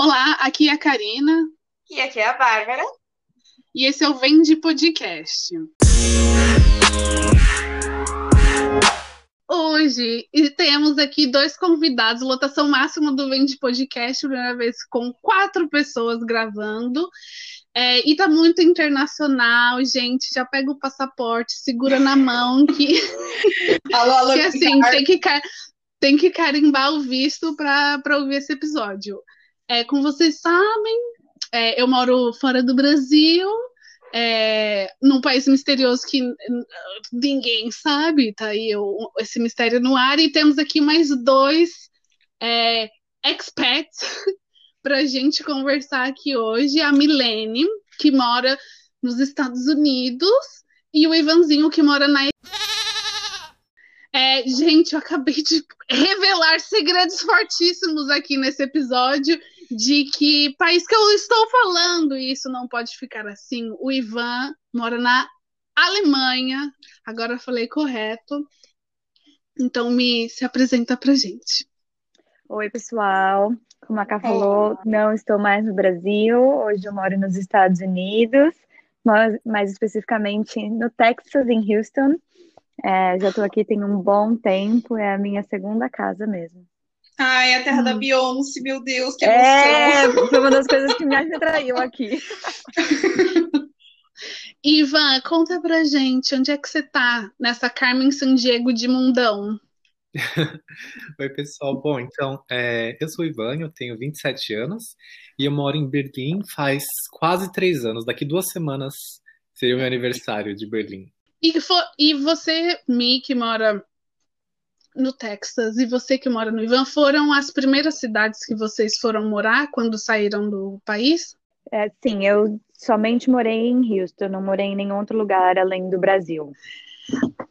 Olá, aqui é a Karina. E aqui é a Bárbara. E esse é o Vende Podcast. Hoje temos aqui dois convidados, lotação máxima do Vende Podcast, primeira vez com quatro pessoas gravando. É, e tá muito internacional, gente. Já pega o passaporte, segura na mão que, alô, alô, que assim, tem que, tem que carimbar o visto para ouvir esse episódio. É, como vocês sabem, é, eu moro fora do Brasil, é, num país misterioso que ninguém sabe, tá aí eu, esse mistério no ar, e temos aqui mais dois é, expats para gente conversar aqui hoje, a Milene, que mora nos Estados Unidos, e o Ivanzinho, que mora na é, gente, eu acabei de revelar segredos fortíssimos aqui nesse episódio de que país que eu estou falando, e isso não pode ficar assim. O Ivan mora na Alemanha, agora eu falei correto. Então me se apresenta pra gente. Oi, pessoal. Como a Ká falou, não estou mais no Brasil. Hoje eu moro nos Estados Unidos, mais especificamente no Texas, em Houston. É, já estou aqui tem um bom tempo, é a minha segunda casa mesmo. Ai, a terra hum. da Beyoncé, meu Deus, que é, emoção. É, foi uma das coisas que mais me atraiu aqui. Ivan, conta pra gente, onde é que você tá nessa Carmen San Diego de mundão? Oi, pessoal. Bom, então, é, eu sou o Ivan, eu tenho 27 anos e eu moro em Berlim faz quase três anos. Daqui duas semanas seria o meu aniversário de Berlim. E, for, e você, Mi, que mora no Texas e você que mora no Ivan, foram as primeiras cidades que vocês foram morar quando saíram do país? É, sim, eu somente morei em Houston, não morei em nenhum outro lugar além do Brasil.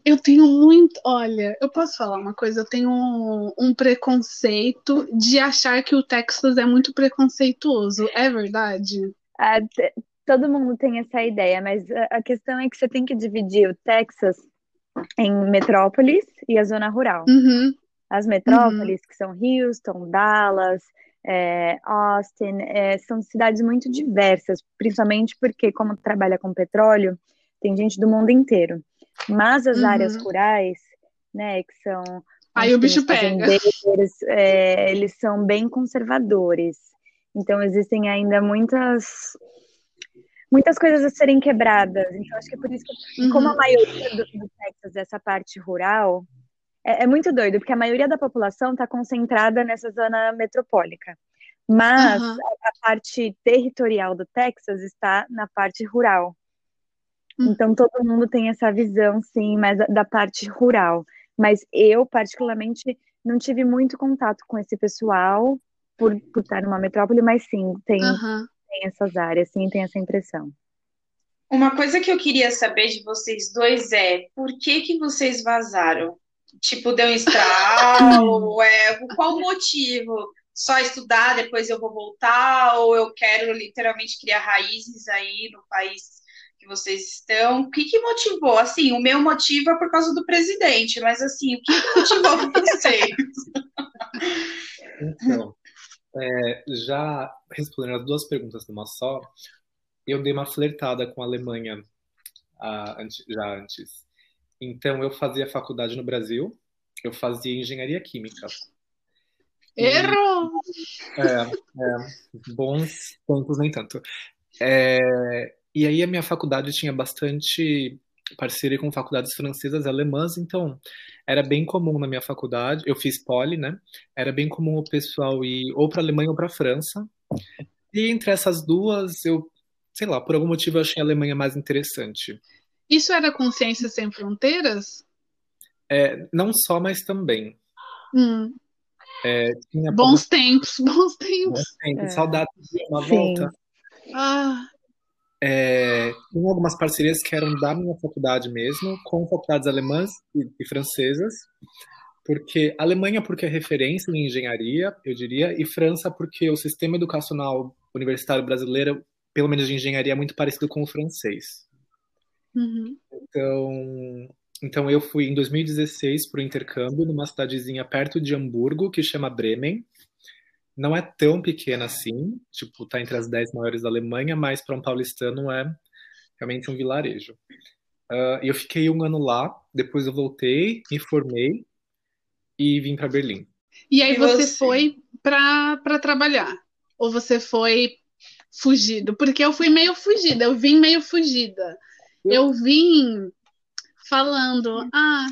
Eu tenho muito. Olha, eu posso falar uma coisa? Eu tenho um, um, preconceito de achar que o Texas é muito preconceituoso. É verdade? É, todo mundo tem essa ideia, mas a questão é que você tem que dividir o Texas em metrópolis e a zona rural. Uhum. As metrópoles, uhum. que são Houston, Dallas, é, Austin, é, são cidades muito diversas, principalmente porque, como trabalha com petróleo, tem gente do mundo inteiro. Mas as uhum. áreas rurais, né, que são. Aí o bicho pega. É, eles são bem conservadores. Então, existem ainda muitas muitas coisas a serem quebradas. Então, acho que é por isso que, uhum. como a maioria do, do Texas, essa parte rural, é, é, muito doido, porque a maioria da população está concentrada nessa zona metropólica. Mas uhum. a, a, parte territorial do Texas está na parte rural. Uhum. Então, todo mundo tem essa visão, sim, mas da, da parte rural. Mas eu, particularmente, não tive muito contato com esse pessoal por, por estar numa metrópole, mas sim, tem, uhum tem essas áreas, sim, tem essa impressão. Uma coisa que eu queria saber de vocês dois é por que que vocês vazaram? Tipo, deu um estralo? é, qual o motivo? Só estudar, depois eu vou voltar? Ou eu quero literalmente criar raízes aí no país que vocês estão? O que que motivou? Assim, o meu motivo é por causa do presidente, mas assim, o que, que motivou vocês? Então, é, já respondendo as duas perguntas numa só, eu dei uma flertada com a Alemanha a, já antes. Então, eu fazia faculdade no Brasil, eu fazia engenharia química. Errou! É, é, bons tempos, nem tanto. É, e aí, a minha faculdade tinha bastante parceria com faculdades francesas e alemãs, então era bem comum na minha faculdade, eu fiz poli, né? Era bem comum o pessoal ir ou para Alemanha ou para França. E entre essas duas, eu, sei lá, por algum motivo eu achei a Alemanha mais interessante. Isso era Consciência Sem Fronteiras? É, não só, mas também. Hum. É, bons tempos, bons tempos. Bons tempos. É. Saudades de uma Sim. volta. Ah, é, algumas parcerias que eram da minha faculdade mesmo, com faculdades alemãs e, e francesas, porque Alemanha porque é referência em engenharia, eu diria, e França porque o sistema educacional universitário brasileiro, pelo menos de engenharia, é muito parecido com o francês. Uhum. Então, então eu fui em 2016 para o intercâmbio numa cidadezinha perto de Hamburgo que chama Bremen. Não é tão pequena assim, tipo, tá entre as 10 maiores da Alemanha, mas para um paulistano é realmente um vilarejo. Uh, eu fiquei um ano lá, depois eu voltei, me formei e vim para Berlim. E aí você, você foi para trabalhar? Ou você foi fugido? Porque eu fui meio fugida, eu vim meio fugida. Eu vim falando, ah,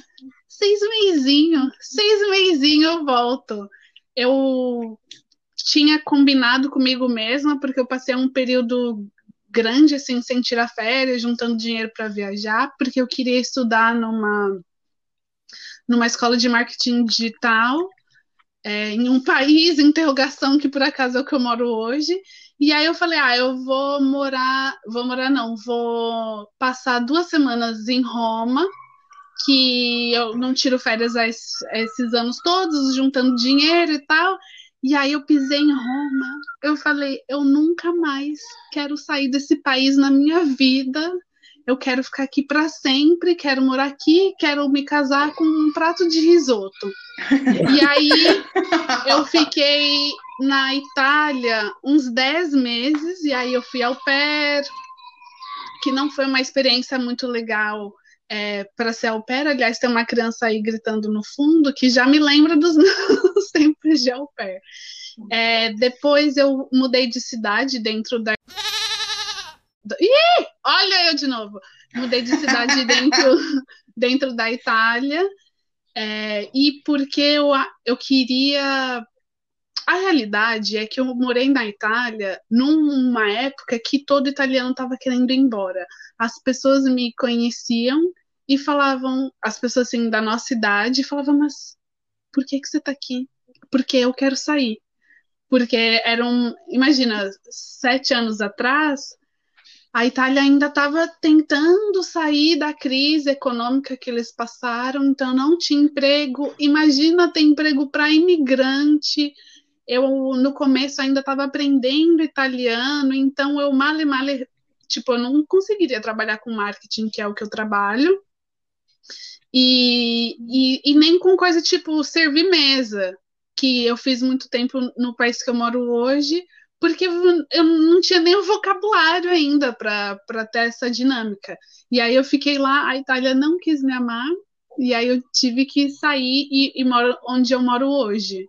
seis meizinho, seis meizinho eu volto. Eu tinha combinado comigo mesma, porque eu passei um período grande assim sem tirar férias, juntando dinheiro para viajar, porque eu queria estudar numa numa escola de marketing digital é, em um país, interrogação, que por acaso é o que eu moro hoje. E aí eu falei, ah, eu vou morar, vou morar não, vou passar duas semanas em Roma, que eu não tiro férias esses anos todos, juntando dinheiro e tal. E aí eu pisei em Roma, eu falei, eu nunca mais quero sair desse país na minha vida. Eu quero ficar aqui para sempre, quero morar aqui, quero me casar com um prato de risoto. e aí eu fiquei na Itália uns 10 meses, e aí eu fui ao pair, que não foi uma experiência muito legal é, para ser au pair. Aliás, tem uma criança aí gritando no fundo que já me lembra dos meus tempos de au pair. É, depois eu mudei de cidade dentro da Ih, olha eu de novo. Mudei de cidade dentro, dentro da Itália. É, e porque eu, eu queria. A realidade é que eu morei na Itália numa época que todo italiano estava querendo ir embora. As pessoas me conheciam e falavam, as pessoas assim da nossa idade falavam, mas por que, que você está aqui? Porque eu quero sair. Porque eram, imagina, sete anos atrás, a Itália ainda estava tentando sair da crise econômica que eles passaram, então não tinha emprego. Imagina ter emprego para imigrante. Eu no começo ainda estava aprendendo italiano, então eu mal e mal, tipo, eu não conseguiria trabalhar com marketing, que é o que eu trabalho. E, e, e nem com coisa tipo servir mesa, que eu fiz muito tempo no país que eu moro hoje, porque eu não tinha nem o vocabulário ainda para ter essa dinâmica. E aí eu fiquei lá, a Itália não quis me amar, e aí eu tive que sair e, e moro onde eu moro hoje.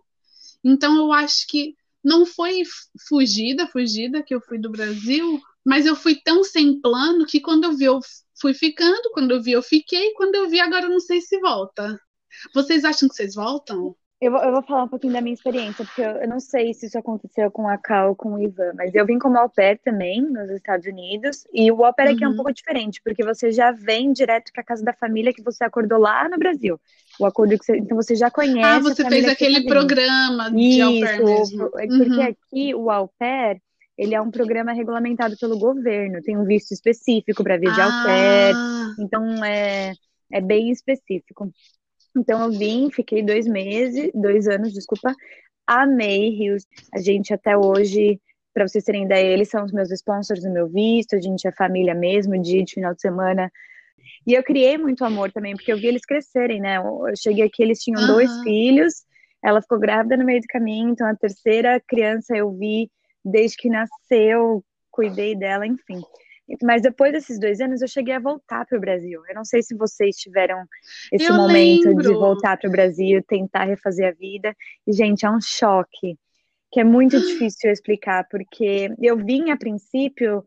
Então eu acho que não foi fugida, fugida que eu fui do Brasil, mas eu fui tão sem plano que quando eu vi eu fui ficando, quando eu vi eu fiquei, quando eu vi agora eu não sei se volta. Vocês acham que vocês voltam? Eu vou, eu vou falar um pouquinho da minha experiência, porque eu, eu, não sei se isso aconteceu com a Cal ou com o Ivan, mas eu vim como au pair também, nos Estados Unidos, e o au pair aqui é um uhum. pouco diferente, porque você já vem direto para casa da família que você acordou lá no Brasil. O acordo que você, então você já conhece. Ah, você fez aquele programa de isso, au mesmo. É porque uhum. aqui o au pair, ele é um programa regulamentado pelo governo, tem um visto específico para vir de ah. au pair, então é, é bem específico. Então eu vim, fiquei dois meses, dois anos, desculpa, amei Rios. A gente até hoje, para vocês terem ideia, eles são os meus sponsors do meu visto, a gente é família mesmo, de final de semana. E eu criei muito amor também, porque eu vi eles crescerem, né? Eu cheguei aqui, eles tinham uhum. dois filhos, ela ficou grávida no meio do caminho, então a terceira criança eu vi desde que nasceu, cuidei dela, enfim. Mas depois desses dois anos, eu cheguei a voltar para o Brasil. Eu não sei se vocês tiveram esse eu momento lembro. de voltar para o Brasil, tentar refazer a vida. E, gente, é um choque que é muito difícil explicar, porque eu vim a princípio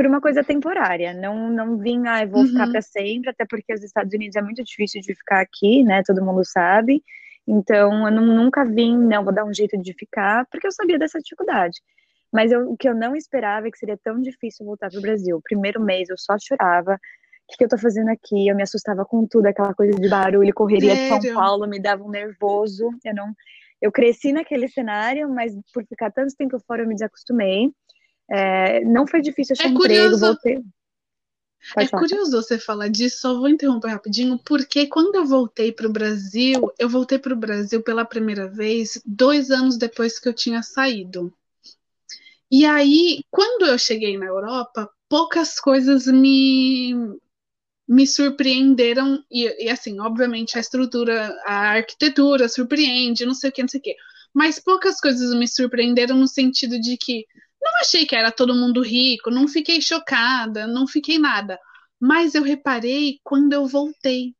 por uma coisa temporária. Não, não vim, ah, vou ficar uhum. para sempre, até porque os Estados Unidos é muito difícil de ficar aqui, né? Todo mundo sabe. Então, eu não, nunca vim, não, vou dar um jeito de ficar, porque eu sabia dessa dificuldade. Mas eu, o que eu não esperava é que seria tão difícil voltar para o Brasil. O primeiro mês eu só chorava. O que, que eu tô fazendo aqui? Eu me assustava com tudo, aquela coisa de barulho, correria Sério? de São Paulo, me dava um nervoso. Eu não. Eu cresci naquele cenário, mas por ficar tanto tempo fora eu me desacostumei. É, não foi difícil achar é emprego, voltei. Pode é falar. curioso você falar disso, só vou interromper rapidinho, porque quando eu voltei para o Brasil, eu voltei para o Brasil pela primeira vez dois anos depois que eu tinha saído. E aí, quando eu cheguei na Europa, poucas coisas me, me surpreenderam. E, e, assim, obviamente, a estrutura, a arquitetura surpreende, não sei o que, não sei o que. mas poucas coisas me surpreenderam no sentido de que não achei que era todo mundo rico, não fiquei chocada, não fiquei nada. Mas eu reparei quando eu voltei.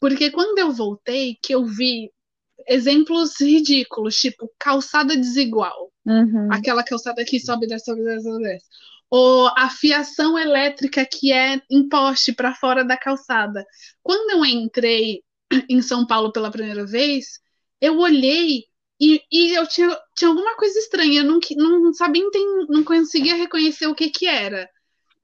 Porque quando eu voltei, que eu vi exemplos ridículos, tipo calçada desigual. Uhum. Aquela calçada que sobe, desce, sobe, desce, sobe, desce. Ou a fiação elétrica que é em poste para fora da calçada. Quando eu entrei em São Paulo pela primeira vez, eu olhei e, e eu tinha, tinha alguma coisa estranha. Eu não, não sabia, não conseguia reconhecer o que que era.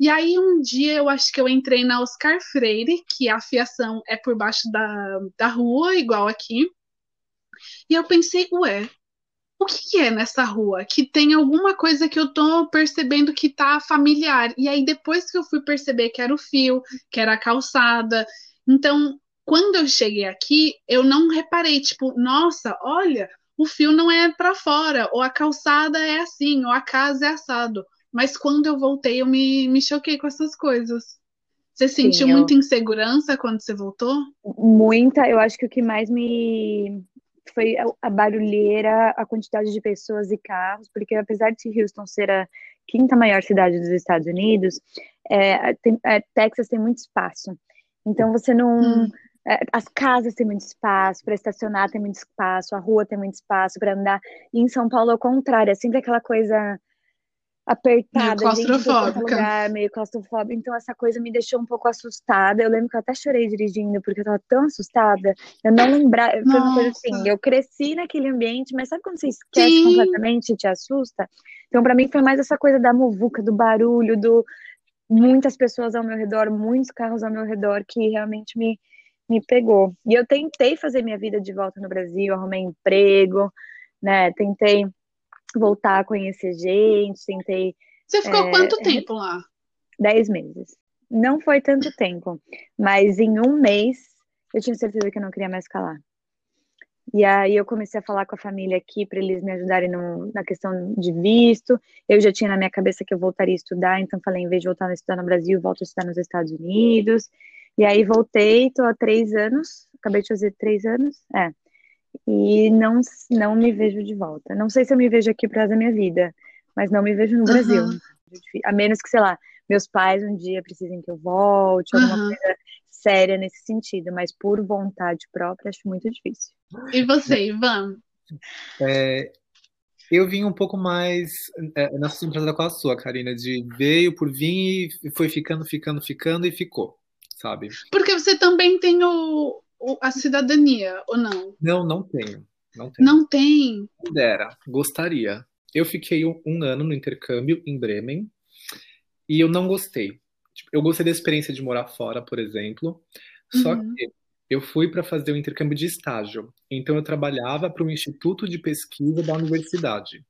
E aí um dia eu acho que eu entrei na Oscar Freire, que a fiação é por baixo da, da rua, igual aqui. E eu pensei, ué, o que, que é nessa rua? Que tem alguma coisa que eu tô percebendo que tá familiar. E aí depois que eu fui perceber que era o fio, que era a calçada. Então, quando eu cheguei aqui, eu não reparei, tipo, nossa, olha, o fio não é para fora, ou a calçada é assim, ou a casa é assado. Mas quando eu voltei, eu me, me choquei com essas coisas. Você sentiu Sim, eu... muita insegurança quando você voltou? Muita. Eu acho que o que mais me foi a barulheira, a quantidade de pessoas e carros, porque apesar de Houston ser a quinta maior cidade dos Estados Unidos, é, tem, é, Texas tem muito espaço. Então você não. Hum. É, as casas têm muito espaço, para estacionar tem muito espaço, a rua tem muito espaço para andar. E em São Paulo, ao contrário, é sempre aquela coisa apertada, meio claustrofóbica. Lugar, meio claustrofóbica. Então essa coisa me deixou um pouco assustada. Eu lembro que eu até chorei dirigindo porque eu tava tão assustada. Eu não lembrava, foi uma coisa assim, eu cresci naquele ambiente, mas sabe quando você esquece Sim. completamente e te assusta? Então para mim foi mais essa coisa da muvuca, do barulho, do muitas pessoas ao meu redor, muitos carros ao meu redor que realmente me me pegou. E eu tentei fazer minha vida de volta no Brasil, arrumei emprego, né? Tentei voltar a conhecer gente, tentei. Você ficou é, quanto tempo lá? Dez meses. Não foi tanto tempo, mas em um mês eu tinha certeza que eu não queria mais ficar lá. E aí eu comecei a falar com a família aqui para eles me ajudarem no, na questão de visto. Eu já tinha na minha cabeça que eu voltaria a estudar, então falei, em vez de voltar a estudar no Brasil, volto a estudar nos Estados Unidos. E aí voltei, estou há três anos, acabei de fazer três anos, é e não, não me vejo de volta. Não sei se eu me vejo aqui para da minha vida, mas não me vejo no Brasil. Uhum. A menos que, sei lá, meus pais um dia precisem que eu volte, alguma uhum. coisa séria nesse sentido, mas por vontade própria acho muito difícil. E você, Ivan? É, eu vim um pouco mais é, nessa surpresa com a sua, Karina, de veio por vir e foi ficando, ficando, ficando e ficou, sabe? Porque você também tem o, a cidadania, ou não? Não, não tenho. Não, tenho. não tem. Dera, gostaria. Eu fiquei um, um, ano no intercâmbio em Bremen e eu não gostei. Tipo, eu gostei da experiência de morar fora, por exemplo, só uhum. que eu fui para fazer o um intercâmbio de estágio. Então eu trabalhava para um instituto de pesquisa da universidade.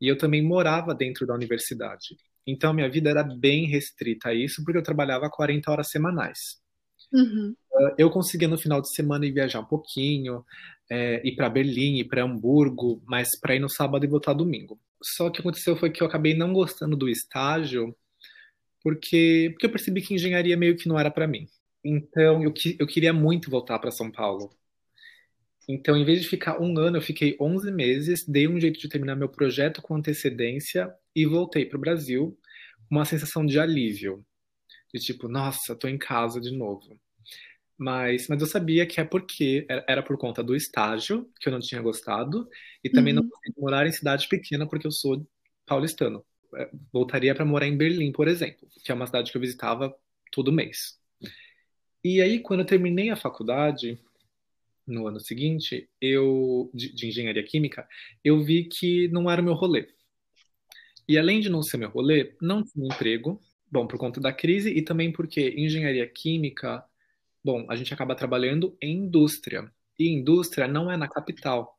E eu também morava dentro da universidade. Então minha vida era bem restrita a isso, porque eu trabalhava 40 horas semanais. Uhum. Ah, eu conseguia no final de semana ir viajar um pouquinho, é, ir para Berlim, ir para Hamburgo, mas para ir no sábado e voltar domingo. Só que aconteceu foi que eu acabei não gostando do estágio, porque, porque eu percebi que engenharia meio que não era para mim. Então eu, eu queria muito voltar para São Paulo. Então, em vez de ficar um ano, eu fiquei 11 meses, dei um jeito de terminar meu projeto com antecedência e voltei para o Brasil com uma sensação de alívio de tipo, nossa, tô em casa de novo. Mas, mas eu sabia que é porque era por conta do estágio que eu não tinha gostado e também uhum. não consegui morar em cidade pequena porque eu sou paulistano. É, voltaria para morar em Berlim, por exemplo, que é uma cidade que eu visitava todo mês. E aí, quando eu terminei a faculdade, no ano seguinte, eu de, de engenharia química, eu vi que não era o meu rolê. E além de não ser meu rolê, não tinha emprego, Bom, por conta da crise e também porque engenharia química, bom, a gente acaba trabalhando em indústria. E indústria não é na capital.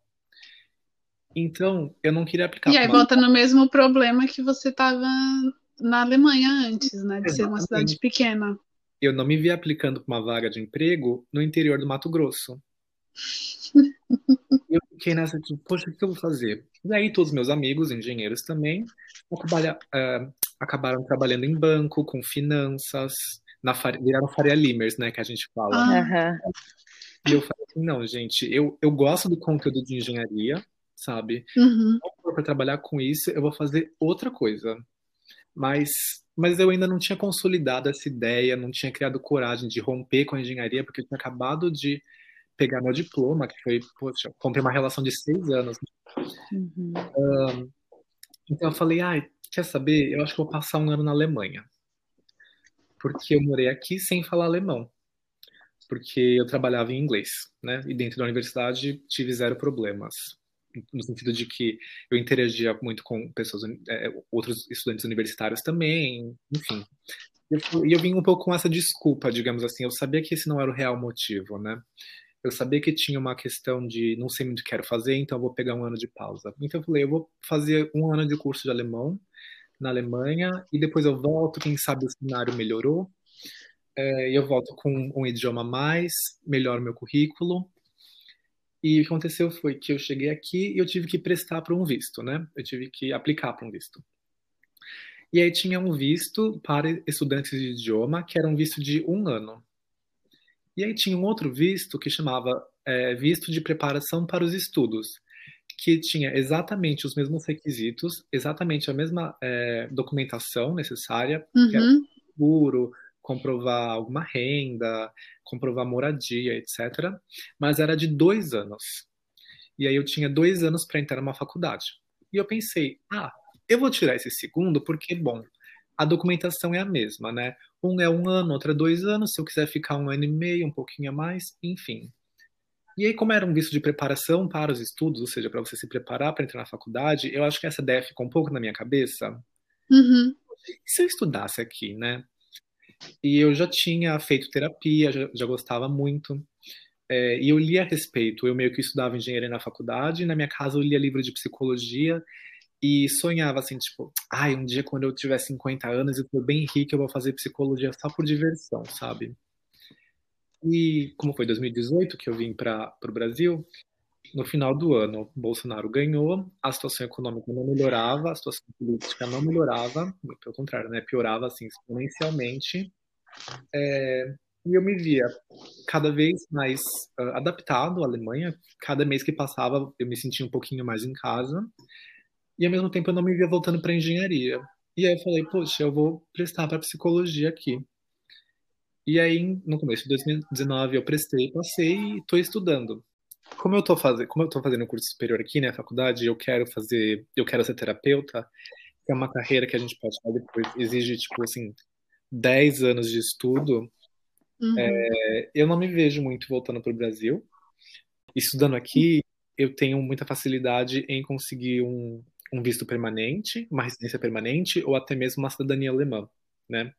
Então, eu não queria aplicar. E aí volta no mesmo problema que você estava na Alemanha antes, né? De Exatamente. ser uma cidade pequena. Eu não me vi aplicando para uma vaga de emprego no interior do Mato Grosso. fiquei nessa, tipo, poxa, o que eu vou fazer? E aí, todos meus amigos, engenheiros também, uh, acabaram trabalhando em banco, com finanças, na viraram Faria Limers, né, que a gente fala. Uhum. E eu falei assim, não, gente, eu, eu gosto do conteúdo de engenharia, sabe? Uhum. Para trabalhar com isso, eu vou fazer outra coisa. Mas, mas eu ainda não tinha consolidado essa ideia, não tinha criado coragem de romper com a engenharia, porque eu tinha acabado de pegar meu diploma, que foi, poxa, comprei uma relação de seis anos. Uhum. Um, então eu falei, ai, ah, quer saber? Eu acho que vou passar um ano na Alemanha. Porque eu morei aqui sem falar alemão. Porque eu trabalhava em inglês, né? E dentro da universidade tive zero problemas. No sentido de que eu interagia muito com pessoas, é, outros estudantes universitários também, enfim. E eu, eu vim um pouco com essa desculpa, digamos assim. Eu sabia que esse não era o real motivo, né? Eu sabia que tinha uma questão de não sei muito o que quero fazer, então eu vou pegar um ano de pausa. Então eu falei, eu vou fazer um ano de curso de alemão na Alemanha e depois eu volto, quem sabe o cenário melhorou. É, eu volto com um idioma a mais, melhoro meu currículo. E o que aconteceu foi que eu cheguei aqui e eu tive que prestar para um visto, né? Eu tive que aplicar para um visto. E aí tinha um visto para estudantes de idioma, que era um visto de um ano. E aí tinha um outro visto que chamava é, visto de preparação para os estudos, que tinha exatamente os mesmos requisitos, exatamente a mesma é, documentação necessária, uhum. que era seguro, comprovar alguma renda, comprovar moradia, etc. Mas era de dois anos. E aí eu tinha dois anos para entrar numa faculdade. E eu pensei, ah, eu vou tirar esse segundo porque, bom, a documentação é a mesma, né? Um é um ano, outro é dois anos. Se eu quiser ficar um ano e meio, um pouquinho a mais, enfim. E aí, como era um visto de preparação para os estudos, ou seja, para você se preparar para entrar na faculdade, eu acho que essa ideia ficou um pouco na minha cabeça. Uhum. E se eu estudasse aqui, né? E eu já tinha feito terapia, já, já gostava muito. É, e eu lia a respeito. Eu meio que estudava engenharia na faculdade, na minha casa eu lia livro de psicologia e sonhava assim, tipo, ai, um dia quando eu tiver 50 anos e for bem rico, eu vou fazer psicologia só por diversão, sabe? E como foi 2018 que eu vim para o Brasil, no final do ano, Bolsonaro ganhou, a situação econômica não melhorava, a situação política não melhorava, pelo contrário, né, piorava assim exponencialmente. É, e eu me via cada vez mais uh, adaptado à Alemanha. Cada mês que passava, eu me sentia um pouquinho mais em casa e ao mesmo tempo eu não me via voltando para engenharia. E aí eu falei, poxa, eu vou prestar para psicologia aqui. E aí, no começo de 2019, eu prestei, passei e estou estudando. Como eu estou fazendo, como eu tô fazendo um curso superior aqui, né, faculdade, eu quero fazer, eu quero ser terapeuta, que é uma carreira que a gente pode fazer depois, exige, tipo, assim, 10 anos de estudo. Uhum. É, eu não me vejo muito voltando para o Brasil. Estudando aqui, eu tenho muita facilidade em conseguir um, um visto permanente, uma residência permanente ou até mesmo uma cidadania alemã, né?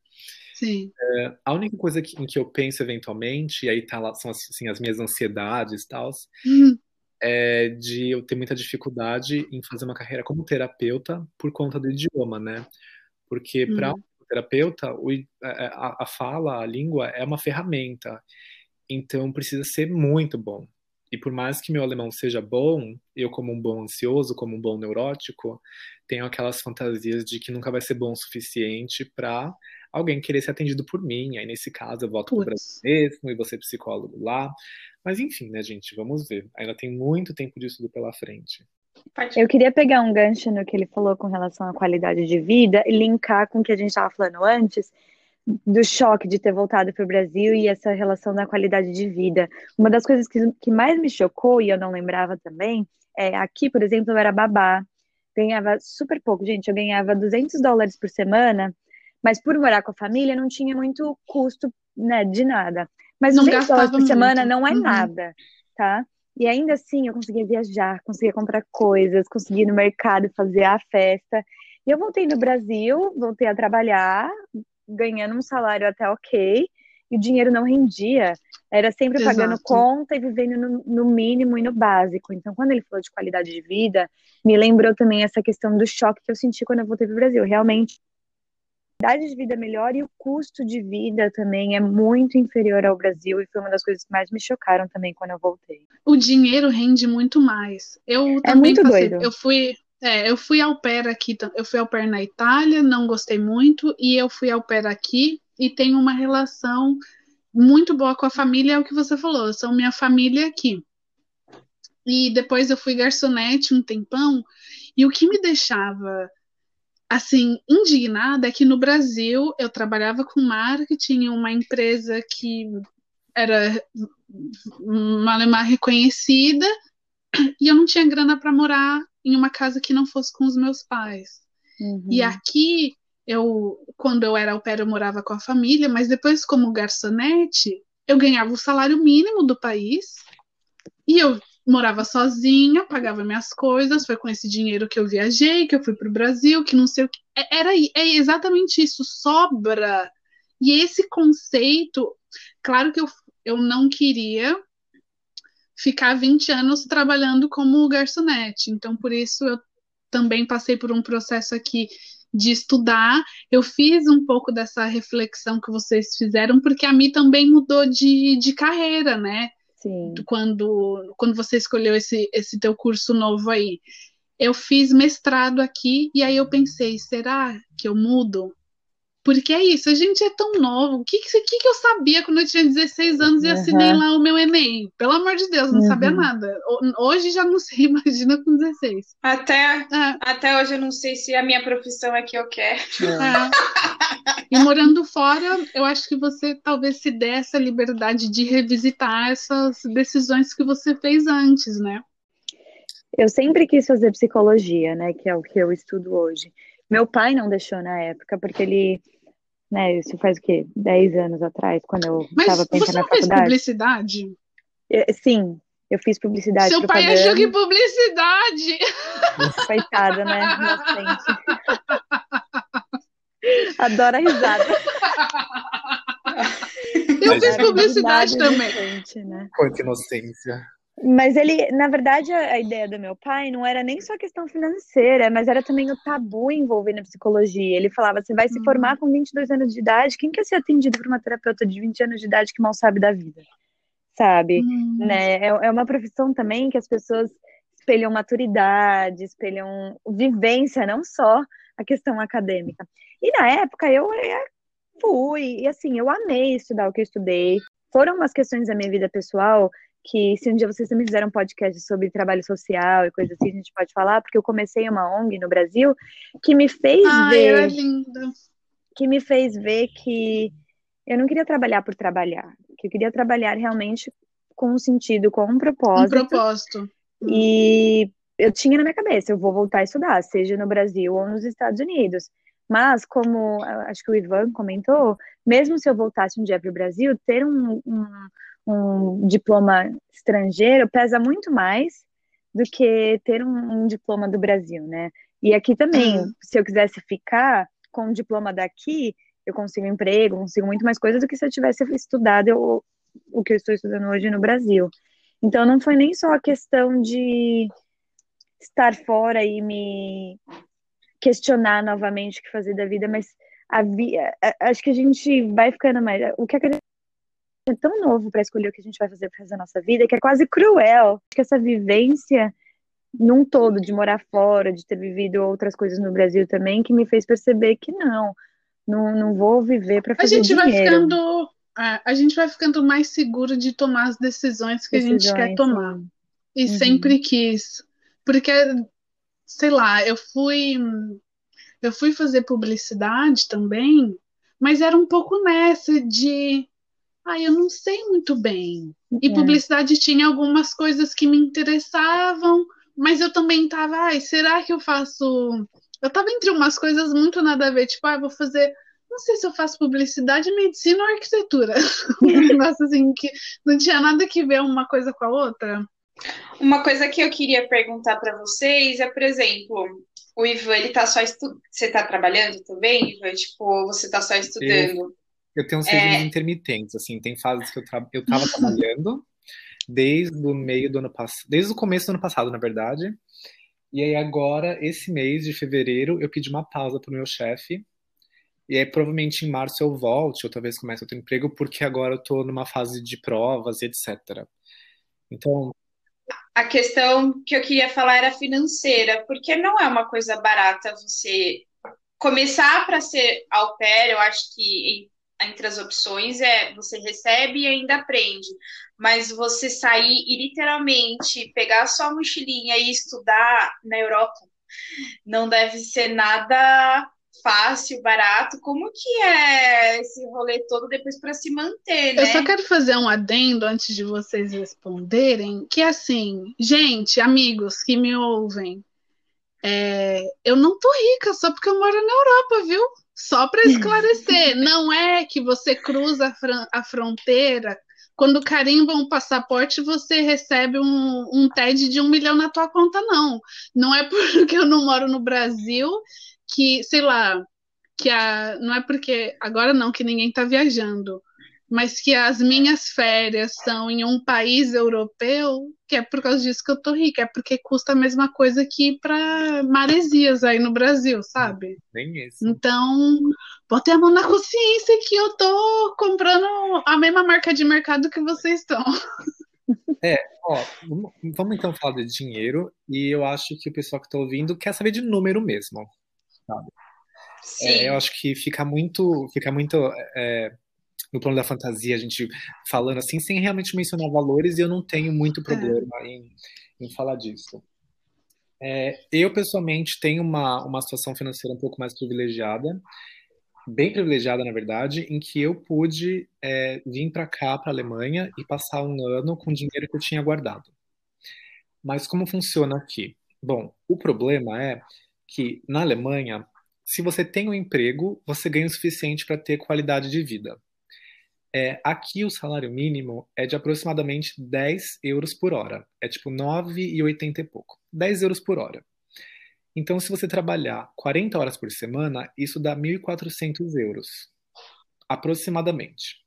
Sim. É, a única coisa que, em que eu penso eventualmente, e aí tá lá, são assim, as minhas ansiedades e tal, uhum. é de eu ter muita dificuldade em fazer uma carreira como terapeuta por conta do idioma, né? Porque uhum. para um terapeuta, o, a, a fala, a língua é uma ferramenta. Então precisa ser muito bom. E por mais que meu alemão seja bom, eu, como um bom ansioso, como um bom neurótico, tenho aquelas fantasias de que nunca vai ser bom o suficiente para alguém querer ser atendido por mim. Aí, nesse caso, eu volto para o Brasil mesmo e você psicólogo lá. Mas, enfim, né, gente? Vamos ver. Ainda tem muito tempo de estudo pela frente. Eu queria pegar um gancho no que ele falou com relação à qualidade de vida e linkar com o que a gente estava falando antes, do choque de ter voltado para o Brasil e essa relação da qualidade de vida. Uma das coisas que, que mais me chocou, e eu não lembrava também, é aqui, por exemplo, eu era babá, ganhava super pouco, gente, eu ganhava 200 dólares por semana, mas por morar com a família não tinha muito custo né, de nada. Mas não 200 dólares por semana não é uhum. nada, tá? E ainda assim eu conseguia viajar, conseguia comprar coisas, conseguia ir no mercado fazer a festa. E eu voltei no Brasil, voltei a trabalhar, ganhando um salário até ok, e o dinheiro não rendia. Era sempre Exato. pagando conta e vivendo no, no, mínimo e no básico. Então, quando ele falou de qualidade de vida, me lembrou também essa questão do choque que eu senti quando eu voltei para o Brasil. Realmente, a qualidade de vida é melhor e o custo de vida também é muito inferior ao Brasil. E foi uma das coisas que mais me chocaram também quando eu voltei. O dinheiro rende muito mais. Eu é muito passei, doido. Eu fui, é, eu fui ao pair aqui, eu fui ao pair na Itália, não gostei muito, e eu fui ao pair aqui e tenho uma relação muito boa com a família, é o que você falou, são minha família aqui. e depois eu fui garçonete um tempão. E o que me deixava assim indignada é que no Brasil eu trabalhava com marketing, uma empresa que era uma reconhecida e eu não tinha grana para morar em uma casa que não fosse com os meus pais. Uhum. E aqui eu, quando eu era au pair, eu morava com a família, mas depois como garçonete, eu ganhava o salário mínimo do país e eu morava sozinha, pagava minhas coisas, foi com esse dinheiro que eu viajei, que eu fui para o Brasil, que não sei o que. É, era é exatamente isso, sobra. E esse conceito, claro que eu, eu não queria ficar 20 anos trabalhando como garçonete, então por isso eu também passei por um processo aqui de estudar. Eu fiz um pouco dessa reflexão que vocês fizeram, porque a mim também mudou de, de carreira, né? Sim. Quando, quando você escolheu esse, esse teu curso novo aí. Eu fiz mestrado aqui e aí eu pensei, será que eu mudo? Porque é isso, a gente é tão novo. O que, que, que eu sabia quando eu tinha 16 anos e assinei lá o meu Enem? Pelo amor de Deus, não uhum. sabia nada. Hoje já não sei, imagina com 16. Até, é. até hoje eu não sei se a minha profissão é que eu quero. É. E morando fora, eu acho que você talvez se dê essa liberdade de revisitar essas decisões que você fez antes, né? Eu sempre quis fazer psicologia, né? Que é o que eu estudo hoje. Meu pai não deixou na época, porque ele né? Isso faz o quê? 10 anos atrás, quando eu estava pensando na faculdade. Mas você fez publicidade? sim, eu fiz publicidade. Seu pai achou que publicidade! Coitada, né? Inocente. Adora a risada. Eu fiz publicidade também. Inocente, né? Quanta inocência. Mas ele, na verdade, a ideia do meu pai não era nem só questão financeira, mas era também o tabu envolvendo a psicologia. Ele falava: você vai se formar hum. com 22 anos de idade, quem quer ser atendido por uma terapeuta de 20 anos de idade que mal sabe da vida? Sabe? Hum. Né? É, é uma profissão também que as pessoas espelham maturidade, espelham vivência, não só a questão acadêmica. E na época eu fui, e assim, eu amei estudar o que eu estudei. Foram umas questões da minha vida pessoal que se um dia vocês também fizeram um podcast sobre trabalho social e coisas assim, a gente pode falar, porque eu comecei uma ONG no Brasil que me fez Ai, ver. linda. Que me fez ver que eu não queria trabalhar por trabalhar, que eu queria trabalhar realmente com um sentido, com um propósito. Um propósito. E eu tinha na minha cabeça, eu vou voltar a estudar, seja no Brasil ou nos Estados Unidos. Mas, como acho que o Ivan comentou, mesmo se eu voltasse um dia para o Brasil, ter um, um, um diploma estrangeiro pesa muito mais do que ter um, um diploma do Brasil, né? E aqui também, uhum. se eu quisesse ficar com um diploma daqui, eu consigo emprego, consigo muito mais coisas do que se eu tivesse estudado eu, o que eu estou estudando hoje no Brasil. Então não foi nem só a questão de estar fora e me questionar novamente o que fazer da vida, mas a, acho que a gente vai ficando mais. O que é tão novo para escolher o que a gente vai fazer para fazer a nossa vida que é quase cruel. Que essa vivência num todo de morar fora, de ter vivido outras coisas no Brasil também, que me fez perceber que não, não, não vou viver para fazer a gente dinheiro. Vai ficando, é, a gente vai ficando mais seguro de tomar as decisões que decisões, a gente quer tomar. E uhum. sempre quis. Porque, sei lá, eu fui eu fui fazer publicidade também, mas era um pouco nessa de ah, eu não sei muito bem. E é. publicidade tinha algumas coisas que me interessavam, mas eu também estava, ai, será que eu faço. Eu estava entre umas coisas muito nada a ver, tipo, ah, vou fazer. Não sei se eu faço publicidade, medicina ou arquitetura. um negócio assim que não tinha nada que ver uma coisa com a outra. Uma coisa que eu queria perguntar para vocês é, por exemplo, o Ivan, ele tá só estudando. Você tá trabalhando também, Ivan? Tipo, você tá só estudando? Eu tenho uns serviços é... intermitentes, assim, tem fases que eu, tra... eu tava trabalhando desde o meio do ano passado, desde o começo do ano passado, na verdade. E aí agora, esse mês de fevereiro, eu pedi uma pausa pro meu chefe. E aí provavelmente em março eu volte, ou talvez comece outro emprego, porque agora eu tô numa fase de provas e etc. Então, a questão que eu queria falar era financeira, porque não é uma coisa barata você começar para ser au pair, eu acho que entre as opções é você recebe e ainda aprende. mas você sair e literalmente pegar a sua mochilinha e estudar na Europa não deve ser nada fácil, barato. Como que é esse rolê todo depois para se manter, né? Eu só quero fazer um adendo antes de vocês responderem, que é assim, gente, amigos que me ouvem, é, eu não tô rica só porque eu moro na Europa, viu? Só para esclarecer, não é que você cruza a, a fronteira quando carimba um passaporte, você recebe um, um TED de um milhão na tua conta, não. Não é porque eu não moro no Brasil que, sei lá, que a, não é porque agora não que ninguém está viajando, mas que as minhas férias são em um país europeu, que é por causa disso que eu tô rica, é porque custa a mesma coisa que ir para Maresias aí no Brasil, sabe? Nem isso. Então, botei a mão na consciência que eu tô comprando a mesma marca de mercado que vocês estão. É, ó, vamos então falar de dinheiro, e eu acho que o pessoal que está ouvindo quer saber de número mesmo, sabe? Sim. É, eu acho que fica muito, fica muito é, no plano da fantasia, a gente falando assim, sem realmente mencionar valores, e eu não tenho muito problema é. em, em falar disso. É, eu, pessoalmente, tenho uma, uma situação financeira um pouco mais privilegiada, bem privilegiada, na verdade, em que eu pude é, vir para cá, para a Alemanha, e passar um ano com o dinheiro que eu tinha guardado. Mas como funciona aqui? Bom, o problema é que na Alemanha, se você tem um emprego, você ganha o suficiente para ter qualidade de vida. É, aqui o salário mínimo é de aproximadamente 10 euros por hora. É tipo 9,80 e pouco. 10 euros por hora. Então, se você trabalhar 40 horas por semana, isso dá 1.400 euros. Aproximadamente.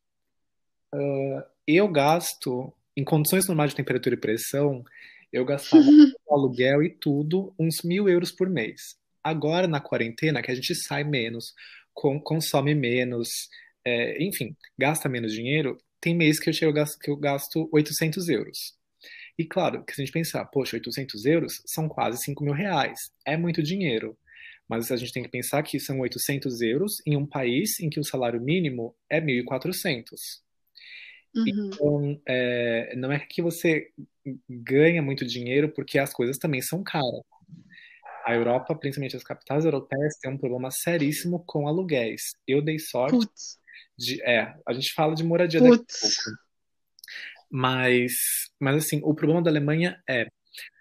Uh, eu gasto, em condições normais de temperatura e pressão, eu gastava aluguel e tudo uns mil euros por mês. Agora, na quarentena, que a gente sai menos, com, consome menos, é, enfim, gasta menos dinheiro, tem mês que eu, chego, que eu gasto 800 euros. E claro, que se a gente pensar, poxa, 800 euros são quase 5 mil reais. É muito dinheiro. Mas a gente tem que pensar que são 800 euros em um país em que o salário mínimo é 1.400. Uhum. Então, é, não é que você ganha muito dinheiro porque as coisas também são caras. A Europa, principalmente as capitais europeias, tem um problema seríssimo com aluguéis. Eu dei sorte Putz. De, é, a gente fala de moradia daqui a pouco. Mas, mas assim, o problema da Alemanha é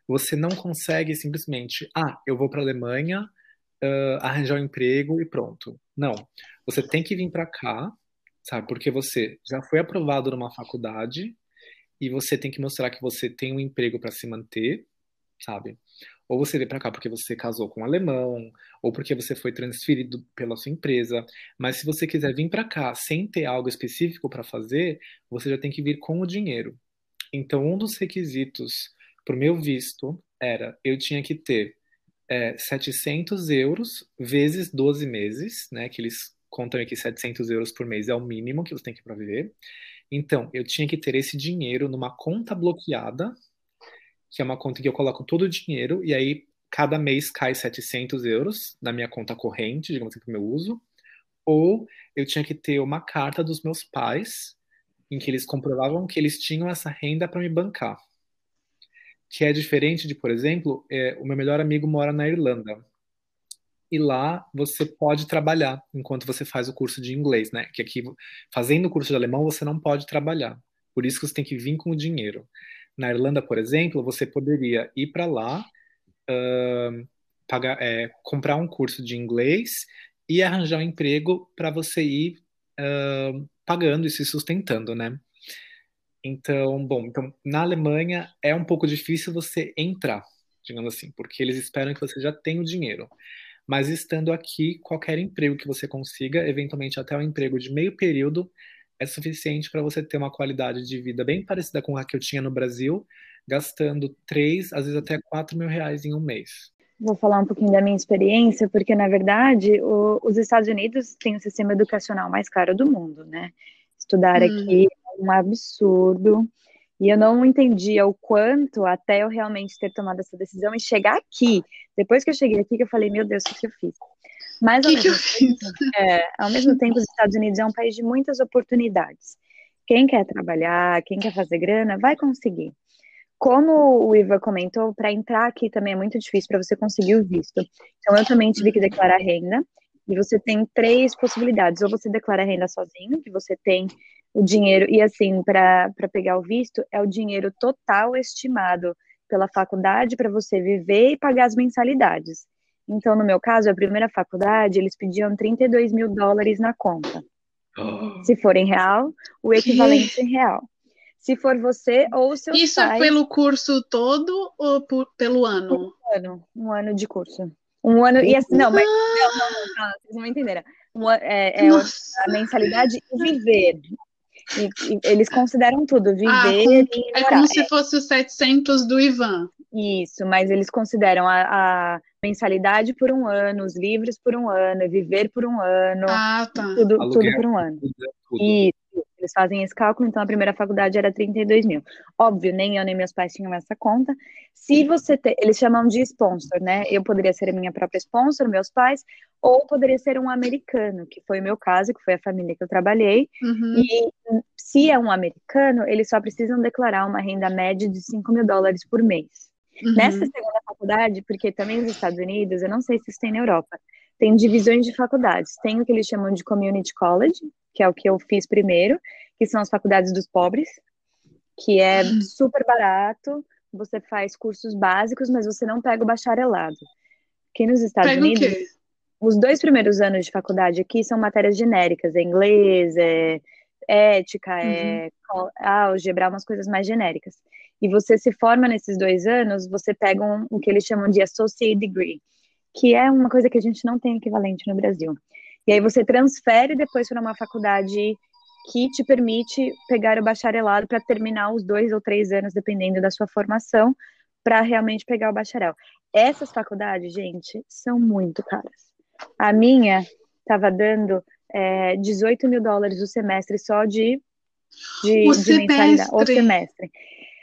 você não consegue simplesmente, ah, eu vou para a Alemanha, uh, arranjar um emprego e pronto. Não, você tem que vir para cá, sabe? Porque você já foi aprovado numa faculdade e você tem que mostrar que você tem um emprego para se manter, sabe? Ou você veio para cá porque você casou com um alemão, ou porque você foi transferido pela sua empresa. Mas se você quiser vir para cá sem ter algo específico para fazer, você já tem que vir com o dinheiro. Então, um dos requisitos para o meu visto era eu tinha que ter é, 700 euros vezes 12 meses, né? Que eles contam aqui 700 euros por mês é o mínimo que você tem que para viver. Então, eu tinha que ter esse dinheiro numa conta bloqueada que é uma conta que eu coloco todo o dinheiro e aí cada mês cai 700 euros na minha conta corrente, digamos assim, o meu uso. Ou eu tinha que ter uma carta dos meus pais em que eles comprovavam que eles tinham essa renda para me bancar. Que é diferente de, por exemplo, é, o meu melhor amigo mora na Irlanda. E lá você pode trabalhar enquanto você faz o curso de inglês, né? Que aqui, fazendo o curso de alemão, você não pode trabalhar. Por isso que você tem que vir com o dinheiro. Na Irlanda, por exemplo, você poderia ir para lá, uh, pagar, é, comprar um curso de inglês e arranjar um emprego para você ir uh, pagando e se sustentando, né? Então, bom, então na Alemanha é um pouco difícil você entrar, digamos assim, porque eles esperam que você já tenha o dinheiro. Mas estando aqui, qualquer emprego que você consiga, eventualmente até um emprego de meio período, é suficiente para você ter uma qualidade de vida bem parecida com a que eu tinha no Brasil, gastando 3, às vezes até 4 mil reais em um mês. Vou falar um pouquinho da minha experiência, porque, na verdade, o, os Estados Unidos têm o sistema educacional mais caro do mundo, né? Estudar hum. aqui é um absurdo. E eu não entendia o quanto até eu realmente ter tomado essa decisão e chegar aqui. Depois que eu cheguei aqui, que eu falei, meu Deus, o que eu fiz? Mas ao, que mesmo, que tempo, é, ao mesmo tempo, os Estados Unidos é um país de muitas oportunidades. Quem quer trabalhar, quem quer fazer grana, vai conseguir. Como o Iva comentou, para entrar aqui também é muito difícil para você conseguir o visto. Então, eu também tive que declarar renda. E você tem três possibilidades. Ou você declara renda sozinho, que você tem o dinheiro, e assim, para pegar o visto, é o dinheiro total estimado pela faculdade para você viver e pagar as mensalidades. Então, no meu caso, a primeira faculdade, eles pediam 32 mil dólares na conta. Oh. Se for em real, o equivalente que? em real. Se for você ou seu Isso é pelo curso todo ou por, pelo ano? Um ano, um ano de curso. Um ano, e assim, não, mas não, não, não, não vocês não entenderam. Um, é, é a mensalidade e viver. E, e, eles consideram tudo, viver ah, com, É como se fosse os 700 do Ivan. Isso, mas eles consideram a, a, mensalidade por um ano, os livros por um ano, viver por um ano. Ah, tá. Tudo, tudo por um ano. Tudo. Isso. Eles fazem esse cálculo, então a primeira faculdade era 32 mil. Óbvio, nem eu nem meus pais tinham essa conta. Se você ter, eles chamam de sponsor, né? Eu poderia ser a minha própria sponsor, meus pais, ou poderia ser um americano, que foi o meu caso, que foi a família que eu trabalhei. Uhum. E se é um americano, eles só precisam declarar uma renda média de 5 mil dólares por mês. Uhum. Nessa segunda faculdade, porque também nos Estados Unidos, eu não sei se isso tem na Europa, tem divisões de faculdades. Tem o que eles chamam de community college, que é o que eu fiz primeiro, que são as faculdades dos pobres, que é hum. super barato, você faz cursos básicos, mas você não pega o bacharelado. Aqui nos Estados pega Unidos, os dois primeiros anos de faculdade aqui são matérias genéricas, é inglês, é ética, é uhum. é álgebra, umas coisas mais genéricas. E você se forma nesses dois anos, você pega um, o que eles chamam de associate degree, que é uma coisa que a gente não tem equivalente no Brasil. E aí você transfere depois para uma faculdade que te permite pegar o bacharelado para terminar os dois ou três anos, dependendo da sua formação, para realmente pegar o bacharel. Essas faculdades, gente, são muito caras. A minha estava dando é, 18 mil dólares o semestre só de, de, o de mensalidade. O semestre.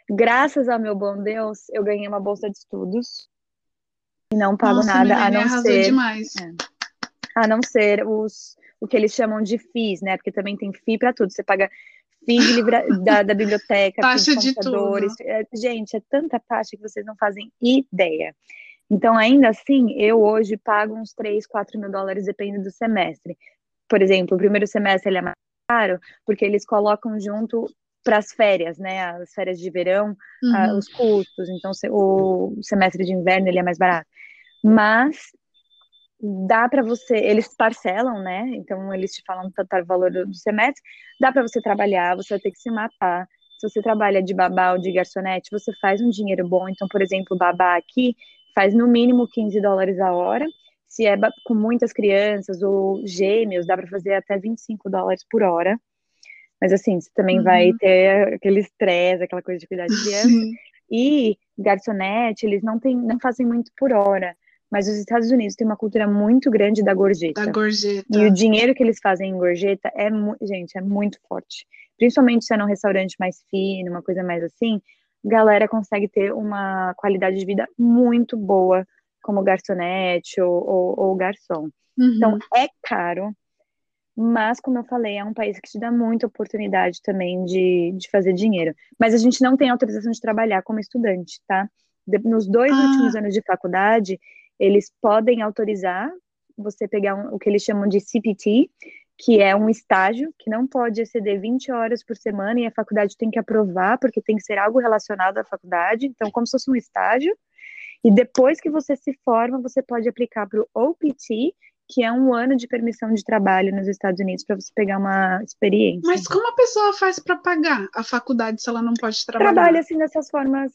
Graças ao meu bom Deus, eu ganhei uma bolsa de estudos e não pago Nossa, nada a não ser. Demais. É, a não ser os o que eles chamam de FIIs, né? Porque também tem FII para tudo. Você paga FII de livra, da, da, biblioteca, taxa de, de computadores. É, gente, é tanta taxa que vocês não fazem ideia. Então, ainda assim, eu hoje pago uns 3, 4 mil dólares, depende do semestre. Por exemplo, o primeiro semestre ele é mais caro, porque eles colocam junto para as férias, né? As férias de verão, uhum. os custos. Então, o semestre de inverno ele é mais barato. Mas dá para você, eles parcelam, né? Então eles te falam o valor do, semestre, dá para você trabalhar, você vai ter que se matar. Se você trabalha de babá ou de garçonete, você faz um dinheiro bom. Então, por exemplo, babá aqui faz no mínimo 15 dólares a hora. Se é com muitas crianças ou gêmeos, dá para fazer até 25 dólares por hora. Mas assim, você também uhum. vai ter aquele estresse, aquela coisa de cuidar de criança. Sim. E garçonete, eles não, tem, não fazem muito por hora. Mas os Estados Unidos têm uma cultura muito grande da gorjeta. Da gorjeta. E o dinheiro que eles fazem em gorjeta é, gente, é muito forte. Principalmente se é num restaurante mais fino, uma coisa mais assim, galera consegue ter uma qualidade de vida muito boa como garçonete ou, ou, ou garçom. Uhum. Então, é caro, mas, como eu falei, é um país que te dá muita oportunidade também de, de fazer dinheiro. Mas a gente não tem autorização de trabalhar como estudante, tá? nos dois ah. últimos anos de faculdade, eles podem autorizar você pegar um, o que eles chamam de CPT, que é um estágio que não pode exceder 20 horas por semana e a faculdade tem que aprovar, porque tem que ser algo relacionado à faculdade, então, como se fosse um estágio. E depois que você se forma, você pode aplicar para o OPT, que é um ano de permissão de trabalho nos Estados Unidos para você pegar uma experiência. Mas como a pessoa faz para pagar a faculdade se ela não pode trabalhar? Trabalha assim dessas formas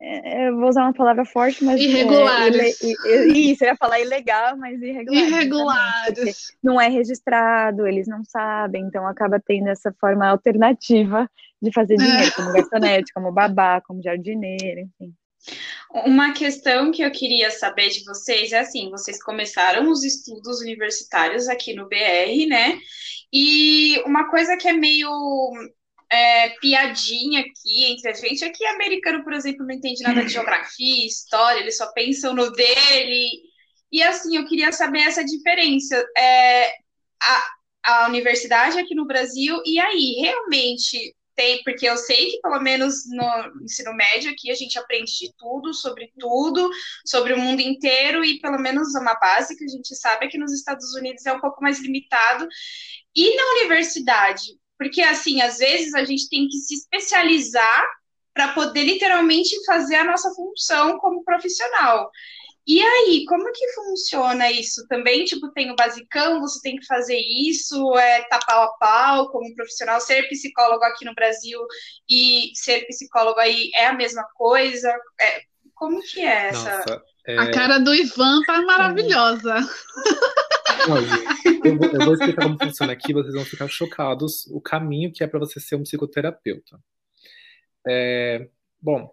eu vou usar uma palavra forte, mas. Irregulares. É, ile, isso, eu ia falar ilegal, mas irregulares. Irregulares. Não é registrado, eles não sabem, então acaba tendo essa forma alternativa de fazer dinheiro, como garçonete, como babá, como jardineiro, enfim. Uma questão que eu queria saber de vocês é assim: vocês começaram os estudos universitários aqui no BR, né? E uma coisa que é meio é, piadinha aqui entre a gente. Aqui, americano, por exemplo, não entende nada de geografia, história, eles só pensam no dele. E assim, eu queria saber essa diferença. É, a, a universidade aqui no Brasil, e aí, realmente tem, porque eu sei que pelo menos no ensino médio aqui a gente aprende de tudo, sobre tudo, sobre o mundo inteiro, e pelo menos uma base que a gente sabe é que nos Estados Unidos é um pouco mais limitado. E na universidade, porque assim, às vezes a gente tem que se especializar para poder literalmente fazer a nossa função como profissional. E aí, como que funciona isso? Também, tipo, tem o basicão, você tem que fazer isso, é tá pau a pau como profissional, ser psicólogo aqui no Brasil e ser psicólogo aí é a mesma coisa? É, como que é essa? Nossa, é... A cara do Ivan tá maravilhosa. Eu, vou, eu vou explicar como funciona aqui, vocês vão ficar chocados o caminho que é para você ser um psicoterapeuta. É, bom,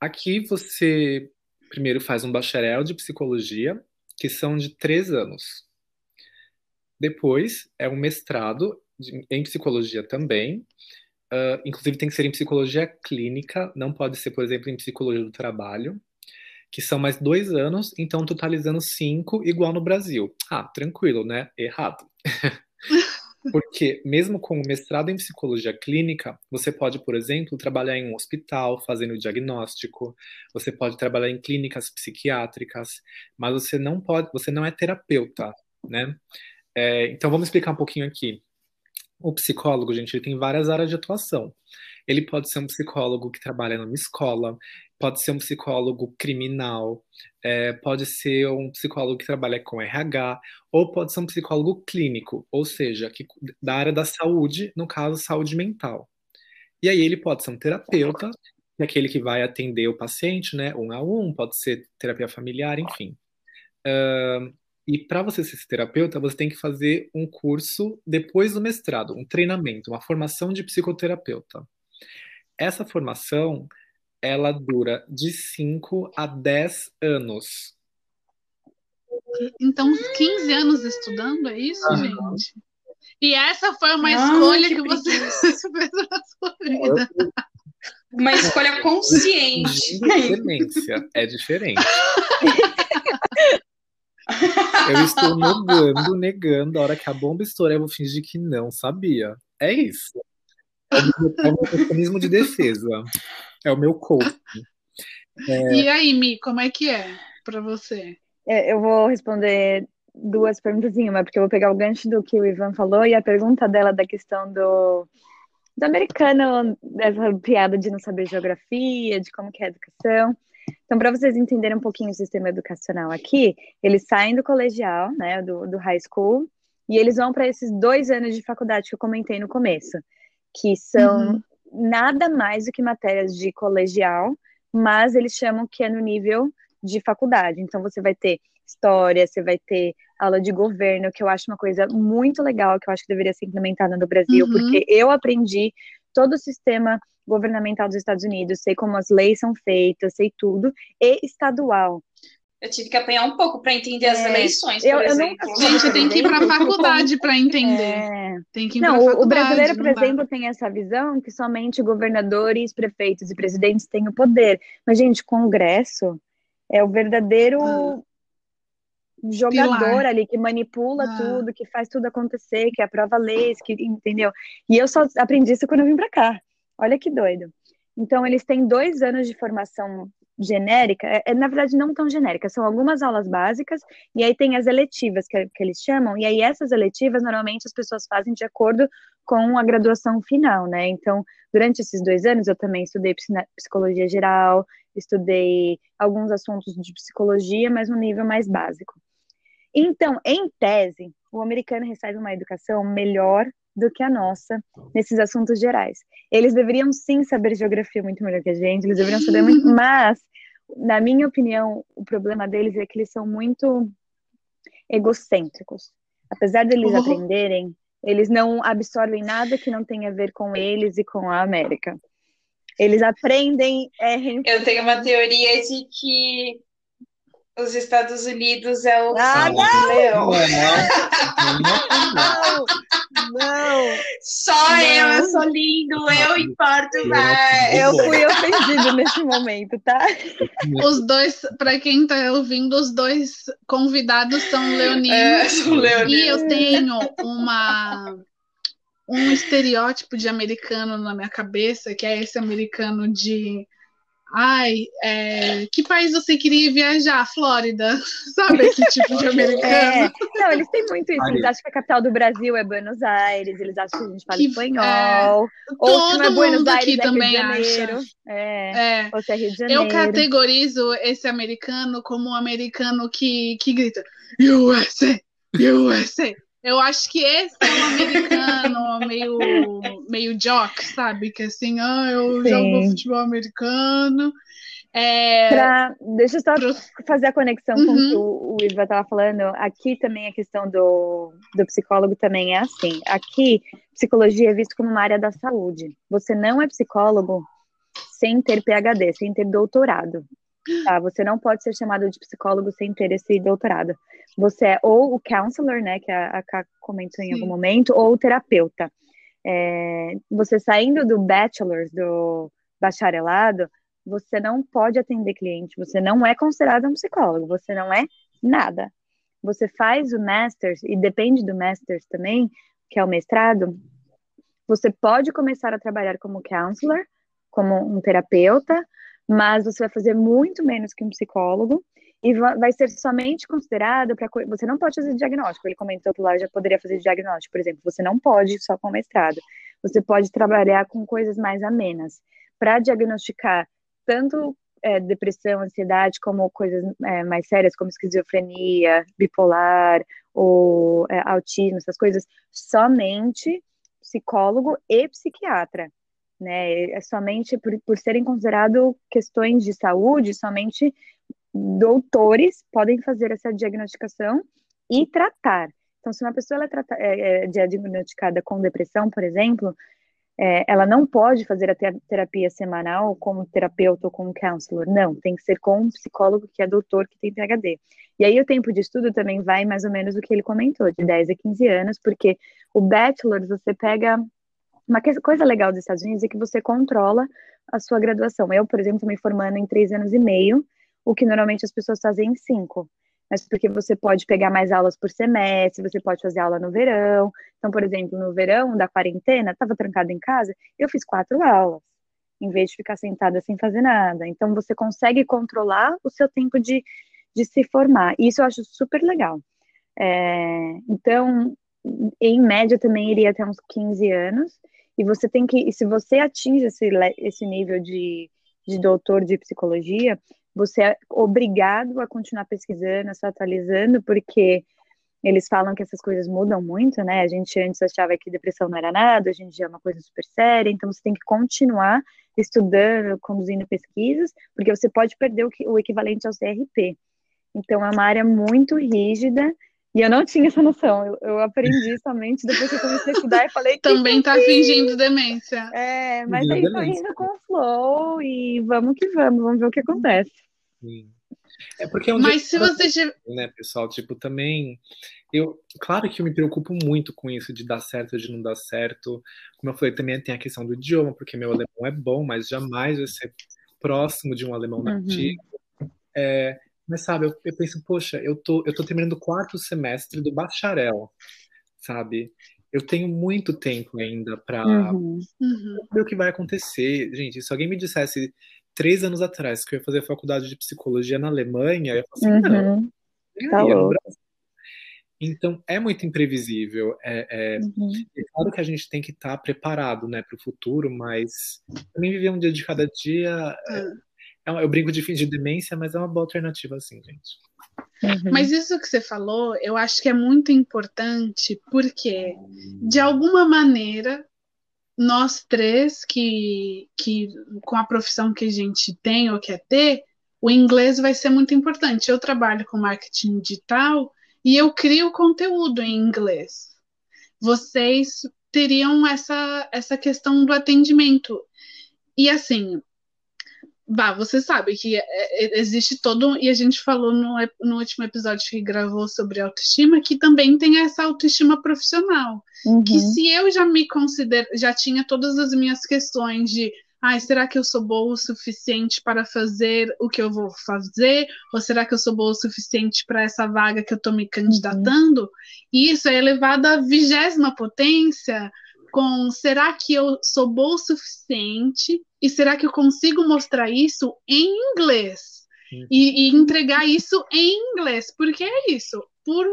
aqui você primeiro faz um bacharel de psicologia, que são de três anos. Depois é um mestrado de, em psicologia também. Uh, inclusive tem que ser em psicologia clínica, não pode ser, por exemplo, em psicologia do trabalho, que são mais dois anos, então totalizando cinco, igual no Brasil. Ah, tranquilo, né? Errado. Porque, mesmo com o mestrado em psicologia clínica, você pode, por exemplo, trabalhar em um hospital fazendo diagnóstico, você pode trabalhar em clínicas psiquiátricas, mas você não pode, você não é terapeuta, né? É, então, vamos explicar um pouquinho aqui. O psicólogo, gente, ele tem várias áreas de atuação. Ele pode ser um psicólogo que trabalha numa escola, pode ser um psicólogo criminal, é, pode ser um psicólogo que trabalha com RH, ou pode ser um psicólogo clínico, ou seja, que, da área da saúde, no caso, saúde mental. E aí ele pode ser um terapeuta, que é aquele que vai atender o paciente, né, um a um, pode ser terapia familiar, enfim. Uh, e para você ser terapeuta, você tem que fazer um curso depois do mestrado, um treinamento, uma formação de psicoterapeuta. Essa formação ela dura de 5 a 10 anos. Então, 15 anos estudando, é isso, uhum. gente? E essa foi uma escolha que, que você fez na sua vida. Uma escolha consciente. Excelência, é diferente. Eu estou negando, negando. A hora que a bomba estourar, eu vou fingir que não sabia. É isso. É um mecanismo de defesa. É o meu coach. É... E aí, Mi, como é que é para você? É, eu vou responder duas perguntas em uma, porque eu vou pegar o gancho do que o Ivan falou e a pergunta dela da questão do, do americano, dessa piada de não saber geografia, de como que é a educação. Então, para vocês entenderem um pouquinho o sistema educacional aqui, eles saem do colegial, né, do, do high school, e eles vão para esses dois anos de faculdade que eu comentei no começo, que são uhum nada mais do que matérias de colegial, mas eles chamam que é no nível de faculdade. Então você vai ter história, você vai ter aula de governo, que eu acho uma coisa muito legal, que eu acho que deveria ser implementada no Brasil, uhum. porque eu aprendi todo o sistema governamental dos Estados Unidos, sei como as leis são feitas, sei tudo, e estadual. Eu tive que apanhar um pouco para entender as é, eleições, por eu, exemplo. Eu não, gente, tem que ir para a faculdade para entender. É. Tem que ir não, o brasileiro, por exemplo, tem essa visão que somente governadores, prefeitos e presidentes têm o poder. Mas, gente, o Congresso é o verdadeiro ah. jogador Pilar. ali que manipula ah. tudo, que faz tudo acontecer, que aprova leis, que entendeu? E eu só aprendi isso quando eu vim para cá. Olha que doido. Então, eles têm dois anos de formação genérica, é, é, na verdade não tão genérica, são algumas aulas básicas, e aí tem as eletivas que, que eles chamam, e aí essas eletivas normalmente as pessoas fazem de acordo com a graduação final, né? Então, durante esses dois anos eu também estudei psicologia geral, estudei alguns assuntos de psicologia, mas no nível mais básico. Então, em tese, o americano recebe uma educação melhor do que a nossa nesses assuntos gerais. Eles deveriam sim saber geografia muito melhor que a gente, eles deveriam saber muito, mas, na minha opinião, o problema deles é que eles são muito egocêntricos. Apesar deles uhum. aprenderem, eles não absorvem nada que não tenha a ver com eles e com a América. Eles aprendem. É... Eu tenho uma teoria de que os Estados Unidos é o ah, não! leão. Não, não, Só não. eu, eu sou lindo, eu importo mais. Eu fui ofendido nesse momento, tá? Os dois, para quem tá ouvindo, os dois convidados são leoninos. É, são leoninos. E eu tenho uma um estereótipo de americano na minha cabeça, que é esse americano de Ai, é, que país você queria viajar? Flórida. Sabe esse tipo de americano? É. Não, eles têm muito isso. Eles acham que a capital do Brasil é Buenos Aires, eles acham que a gente fala Que- espanhol. é, ou se todo não é Buenos mundo Aires, aqui é Rio também de Janeiro. acha. É. É. Ou se é Rio de Janeiro. Eu categorizo esse americano como um americano que, que grita USA, USA. Eu acho que esse é um americano meio, meio jock, sabe? Que assim, ah, eu Sim. jogo futebol americano. É, Pra- deixa eu só pro- fazer a conexão com o Uhum. que o, o Iva estava falando. Aqui também a questão do, do psicólogo também é assim. Aqui, psicologia é visto como uma área da saúde. Você não é psicólogo sem ter PhD, sem ter doutorado. Tá? Você não pode ser chamado de psicólogo sem ter esse doutorado. Você é ou o counselor, né, que a, a Ká comentou em Sim. algum momento, ou o terapeuta. É, você saindo do bachelor, do bacharelado, você não pode atender cliente, você não é considerado um psicólogo, você não é nada. Você faz o masters, e depende do masters também, que é o mestrado, você pode começar a trabalhar como counselor, como um terapeuta, mas você vai fazer muito menos que um psicólogo, e va- vai ser somente considerado para. Você não pode fazer diagnóstico. Ele comentou que lá já poderia fazer diagnóstico, por exemplo. Você não pode só com mestrado. Você pode trabalhar com coisas mais amenas. Para diagnosticar tanto é, depressão, ansiedade, como coisas é, mais sérias, como esquizofrenia, bipolar, ou é, autismo, essas coisas, somente psicólogo e psiquiatra. Né? É somente por, por serem considerados questões de saúde, somente doutores podem fazer essa diagnosticação e tratar. Então, se uma pessoa é, é- é diagnosticada com depressão, por exemplo, é, ela não pode fazer a te- terapia semanal como terapeuta ou como counselor. Não, tem que ser com um psicólogo que é doutor, que tem PhD. E aí o tempo de estudo também vai mais ou menos o que ele comentou, de 10 a 15 anos, porque o bachelor você pega. Uma coisa legal dos Estados Unidos é que você controla a sua graduação. Eu, por exemplo, estou me formando em três anos e meio, o que normalmente as pessoas fazem em cinco. Mas porque você pode pegar mais aulas por semestre, você pode fazer aula no verão. Então, por exemplo, no verão da quarentena, estava trancada em casa, eu fiz quatro aulas, em vez de ficar sentada sem fazer nada. Então, você consegue controlar o seu tempo de, de se formar. E isso eu acho super legal. É, então, em média, também iria até uns 15 anos. E você tem que, se você atinge esse, esse nível de, de doutor de psicologia, você é obrigado a continuar pesquisando, se atualizando, porque eles falam que essas coisas mudam muito, né? A gente antes achava que depressão não era nada, hoje em dia é uma coisa super séria, então você tem que continuar estudando, conduzindo pesquisas, porque você pode perder o, que- o equivalente ao CRP. Então é uma área muito rígida, e eu não tinha essa noção, eu, eu aprendi somente depois que eu comecei a estudar e falei que Também tá fingindo demência. é, mas Vida aí foi beleza. indo com o flow e vamos que vamos, vamos ver o que acontece. Sim. É porque é um Mas se você tiver. né, pessoal? Tipo, também. Eu, claro que eu me preocupo muito com isso de dar certo ou de não dar certo. Como eu falei, também tem a questão do idioma, porque meu alemão é bom, mas jamais vai ser próximo de um alemão Uhum. nativo. É, mas sabe, eu, eu penso, poxa, eu tô, eu tô terminando o quarto semestre do bacharel, sabe? Eu tenho muito tempo ainda para Uhum. Uhum. ver o que vai acontecer. Gente, se alguém me dissesse três anos atrás que eu ia fazer faculdade de psicologia na Alemanha, eu ia falar assim, não, Uhum. nem Tá no. Brasil. Então, é muito imprevisível. É, é- Uhum. é claro que a gente tem que estar preparado, né, para o futuro, mas também viver um dia de cada dia. é- é um- eu brinco de fim de demência, mas é uma boa alternativa, assim, gente. Uhum. Mas isso que você falou, eu acho que é muito importante, porque, de alguma maneira, nós três que, que com a profissão que a gente tem ou quer ter, o inglês vai ser muito importante. Eu trabalho com marketing digital e eu crio conteúdo em inglês. Vocês teriam essa, essa questão do atendimento. E assim, Bah, você sabe que é, é, existe todo, e a gente falou no, no último episódio que gravou sobre autoestima, que também tem essa autoestima profissional. Uhum. Que se eu já me considero, já tinha todas as minhas questões de ai, será que eu sou boa o suficiente para fazer o que eu vou fazer? Ou será que eu sou boa o suficiente para essa vaga que eu estou me candidatando? Uhum. E isso é elevado à vigésima potência com será que eu sou boa o suficiente e será que eu consigo mostrar isso em inglês e, e, entregar isso em inglês? Porque é isso. Por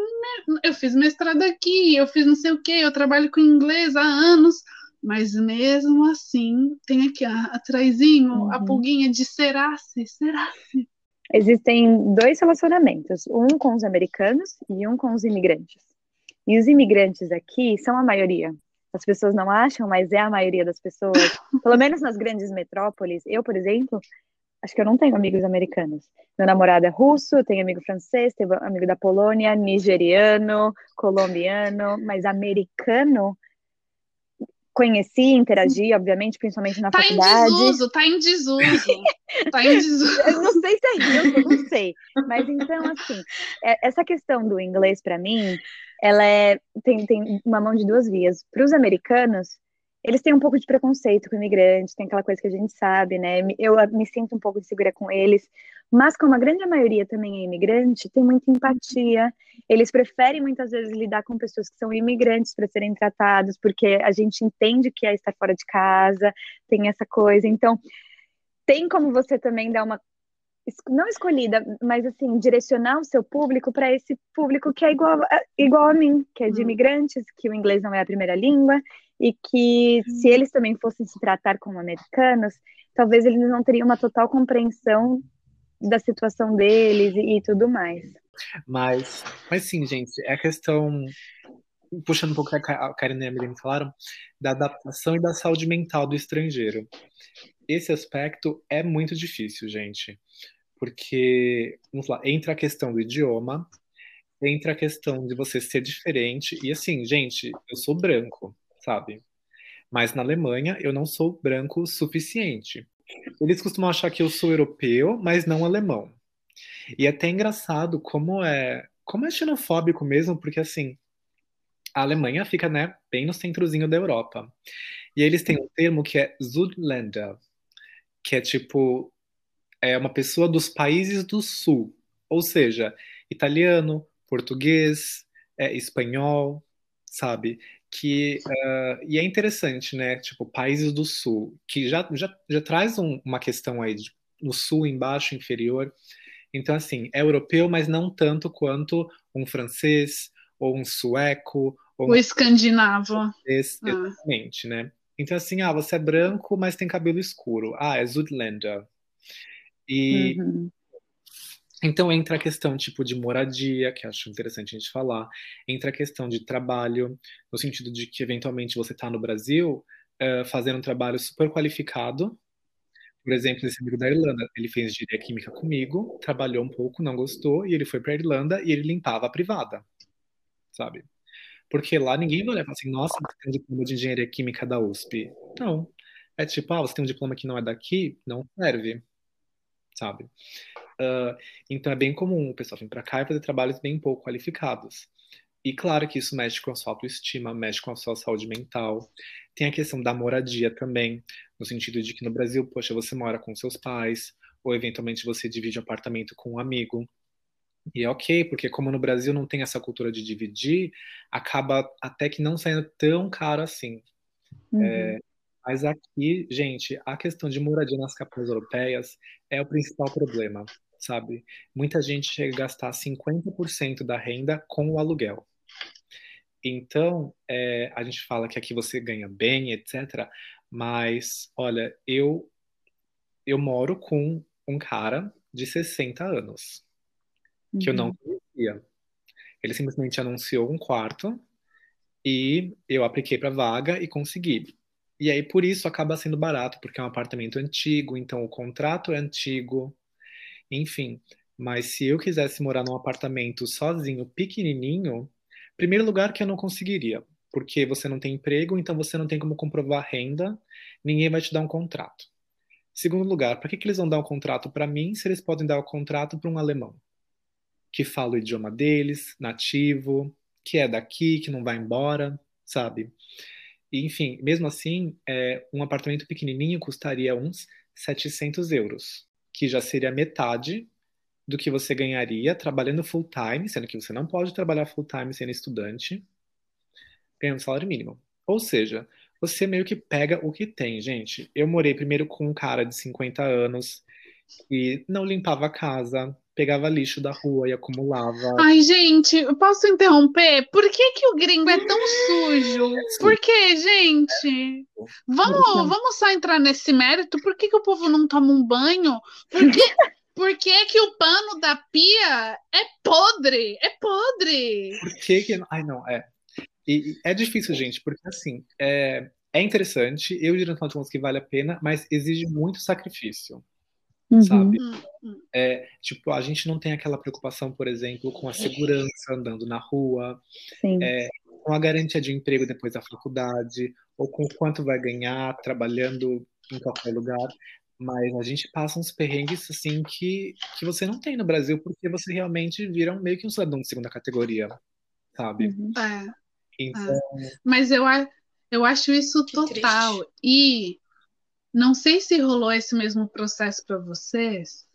eu fiz mestrado aqui, eu fiz não sei o que, eu trabalho com inglês há anos, mas mesmo assim tem aqui atraisinho uhum. a pulguinha de será se, será se. Existem dois relacionamentos, um com os americanos e um com os imigrantes. E os imigrantes aqui são a maioria as pessoas não acham, mas é a maioria das pessoas, pelo menos nas grandes metrópoles. Eu, por exemplo, acho que eu não tenho amigos americanos. Meu namorado é russo, tenho amigo francês, tenho amigo da Polônia, nigeriano, colombiano, mas americano conheci, interagi, obviamente, principalmente na tá faculdade. Em desuso, tá em desuso, tá em desuso. eu não sei se é isso, não sei. Mas então, assim, é, essa questão do inglês para mim ela é, tem, tem uma mão de duas vias. Para os americanos, eles têm um pouco de preconceito com imigrantes, tem aquela coisa que a gente sabe, né? Eu me sinto um pouco insegura com eles, mas como a grande maioria também é imigrante, tem muita empatia. Eles preferem muitas vezes lidar com pessoas que são imigrantes para serem tratados, porque a gente entende que é estar fora de casa, tem essa coisa. Então, tem como você também dar uma não escolhida, mas assim, direcionar o seu público para esse público que é igual, igual a mim, que é de hum. imigrantes, que o inglês não é a primeira língua, e que se hum. eles também fossem se tratar como americanos, talvez eles não teriam uma total compreensão da situação deles e, e tudo mais. Mas, mas sim, gente, é a questão puxando um pouco a Karen e a Emily falaram, da adaptação e da saúde mental do estrangeiro. Esse aspecto é muito difícil, gente, porque, vamos lá, entra a questão do idioma, entra a questão de você ser diferente, e assim, gente, eu sou branco, sabe? Mas na Alemanha eu não sou branco o suficiente. Eles costumam achar que eu sou europeu, mas não alemão. E é até engraçado como é, como é xenofóbico mesmo, porque assim, a Alemanha fica, né, bem no centrozinho da Europa. E eles têm um termo que é Südländer, que é tipo é uma pessoa dos países do sul, ou seja, italiano, português, é, espanhol, sabe? Que uh, e é interessante, né? Tipo países do sul, que já já, já traz um, uma questão aí de, no sul, embaixo, inferior. Então assim, é europeu, mas não tanto quanto um francês ou um sueco ou o um escandinavo. Ah. Exatamente, né? Então, assim, ah, você é branco, mas tem cabelo escuro. Ah, é Zudlander. E uhum. então entra a questão tipo de moradia, que acho interessante a gente falar, entra a questão de trabalho, no sentido de que eventualmente você está no Brasil uh, fazendo um trabalho super qualificado. Por exemplo, esse amigo da Irlanda, ele fez engenharia química comigo, trabalhou um pouco, não gostou, e ele foi para a Irlanda e ele limpava a privada, sabe? Porque lá ninguém vai olhar e falar assim, nossa, você tem um diploma de engenharia química da USP. Não. É tipo, ah, você tem um diploma que não é daqui, não serve, sabe? Uh, então é bem comum o pessoal vir para cá e fazer trabalhos bem pouco qualificados. E claro que isso mexe com a sua autoestima, mexe com a sua saúde mental. Tem a questão da moradia também, no sentido de que no Brasil, poxa, você mora com seus pais, ou eventualmente você divide um apartamento com um amigo. E é ok, porque como no Brasil não tem essa cultura de dividir, acaba até que não saindo tão caro assim. Uhum. É, mas aqui, gente, a questão de moradia nas capitais europeias é o principal problema, sabe? Muita gente chega a gastar 50% da renda com o aluguel. Então, é, a gente fala que aqui você ganha bem, etc. Mas, olha, eu eu moro com um cara de 60 anos que eu não uhum. conhecia. Ele simplesmente anunciou um quarto e eu apliquei para vaga e consegui. E aí por isso acaba sendo barato, porque é um apartamento antigo, então o contrato é antigo, enfim. Mas se eu quisesse morar num apartamento sozinho, pequenininho, primeiro lugar que eu não conseguiria, porque você não tem emprego, então você não tem como comprovar renda, ninguém vai te dar um contrato. Segundo lugar, para que, que eles vão dar um contrato para mim se eles podem dar o um contrato para um alemão? Que fala o idioma deles, nativo, que é daqui, que não vai embora, sabe? Enfim, mesmo assim, é, um apartamento pequenininho custaria uns 700 euros, que já seria metade do que você ganharia trabalhando full time, sendo que você não pode trabalhar full time sendo estudante, ganhando salário mínimo. Ou seja, você meio que pega o que tem, gente. Eu morei primeiro com um cara de 50 anos que não limpava a casa, pegava lixo da rua e acumulava. Ai, gente, eu posso interromper? Por que, que o gringo é tão sujo? Por que, gente? Vamos, vamos só entrar nesse mérito? Por que, que o povo não toma um banho? Por que, por que, que o pano da pia é podre? É podre! Por que que... Ai, não, é. E, é difícil, gente, porque assim, é, é interessante, eu diria no final de que vale a pena, mas exige muito sacrifício, uhum. sabe? É, tipo, a gente não tem aquela preocupação, por exemplo, com a segurança andando na rua, é, com a garantia de emprego depois da faculdade, ou com quanto vai ganhar trabalhando em qualquer lugar. Mas a gente passa uns perrengues assim que, que você não tem no Brasil, porque você realmente vira meio que um cidadão de segunda categoria, sabe? Uhum. É. Então... É. Mas eu, eu acho isso que total. Triste. E não sei se rolou esse mesmo processo para vocês,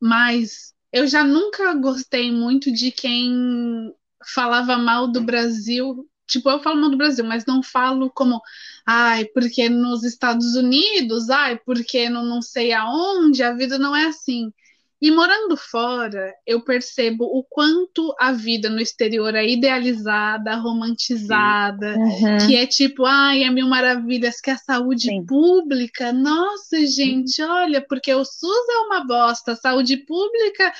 mas eu já nunca gostei muito de quem falava mal do Brasil. Tipo, eu falo mal do Brasil, mas não falo como, ai, porque nos Estados Unidos, ai, porque no não sei aonde, a vida não é assim. E morando fora, eu percebo o quanto a vida no exterior é idealizada, romantizada, uhum. que é tipo, ai, é mil maravilhas, que a saúde Sim. pública, nossa, gente, olha, porque o SUS é uma bosta, a saúde pública.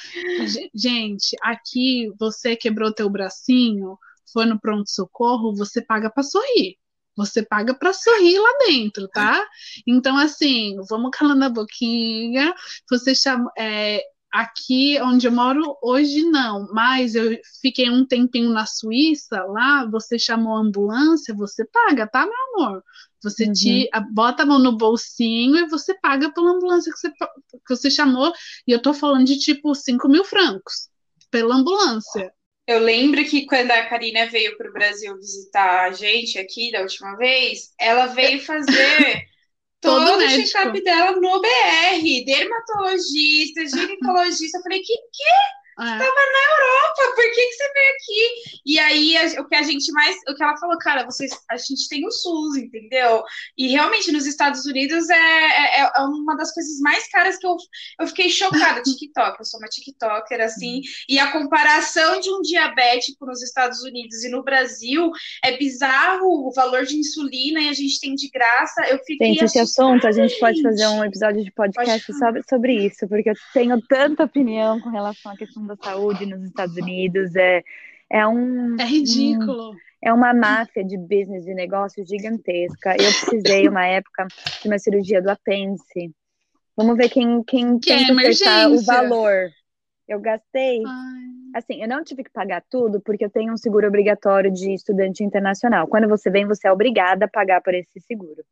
Gente, aqui você quebrou teu bracinho, foi no pronto-socorro, você paga para sorrir. Você paga para sorrir lá dentro, tá? Então, assim, vamos calando a boquinha. Você chama. É, aqui onde eu moro hoje não, mas eu fiquei um tempinho na Suíça, lá você chamou a ambulância, você paga, tá, meu amor? Você uhum. te bota a mão no bolsinho e você paga pela ambulância que você, que você chamou, e eu tô falando de tipo 5 mil francos pela ambulância. Eu lembro que quando a Karina veio para o Brasil visitar a gente aqui da última vez, ela veio fazer todo, todo o check-up dela no BR, dermatologista, ginecologista. Eu falei, que que? É. Estava na Europa, por que, que você veio aqui? E aí, a, o que a gente mais. O que ela falou, cara, vocês, a gente tem o SUS, entendeu? E realmente, nos Estados Unidos é, é, é uma das coisas mais caras que eu, eu fiquei chocada. TikTok, eu sou uma TikToker, assim, e a comparação de um diabético nos Estados Unidos e no Brasil é bizarro o valor de insulina e a gente tem de graça. Eu fiquei. Gente, esse assunto, a gente pode fazer um episódio de podcast sobre, sobre isso, porque eu tenho tanta opinião com relação à questão da saúde nos Estados Unidos é, é um. É ridículo. Um, é uma máfia de business, de negócio gigantesca. Eu precisei, uma época, de uma cirurgia do apêndice. Vamos ver quem, quem que tenta é o valor. Eu gastei. Ai. Assim, eu não tive que pagar tudo porque eu tenho um seguro obrigatório de estudante internacional. Quando você vem, você é obrigada a pagar por esse seguro.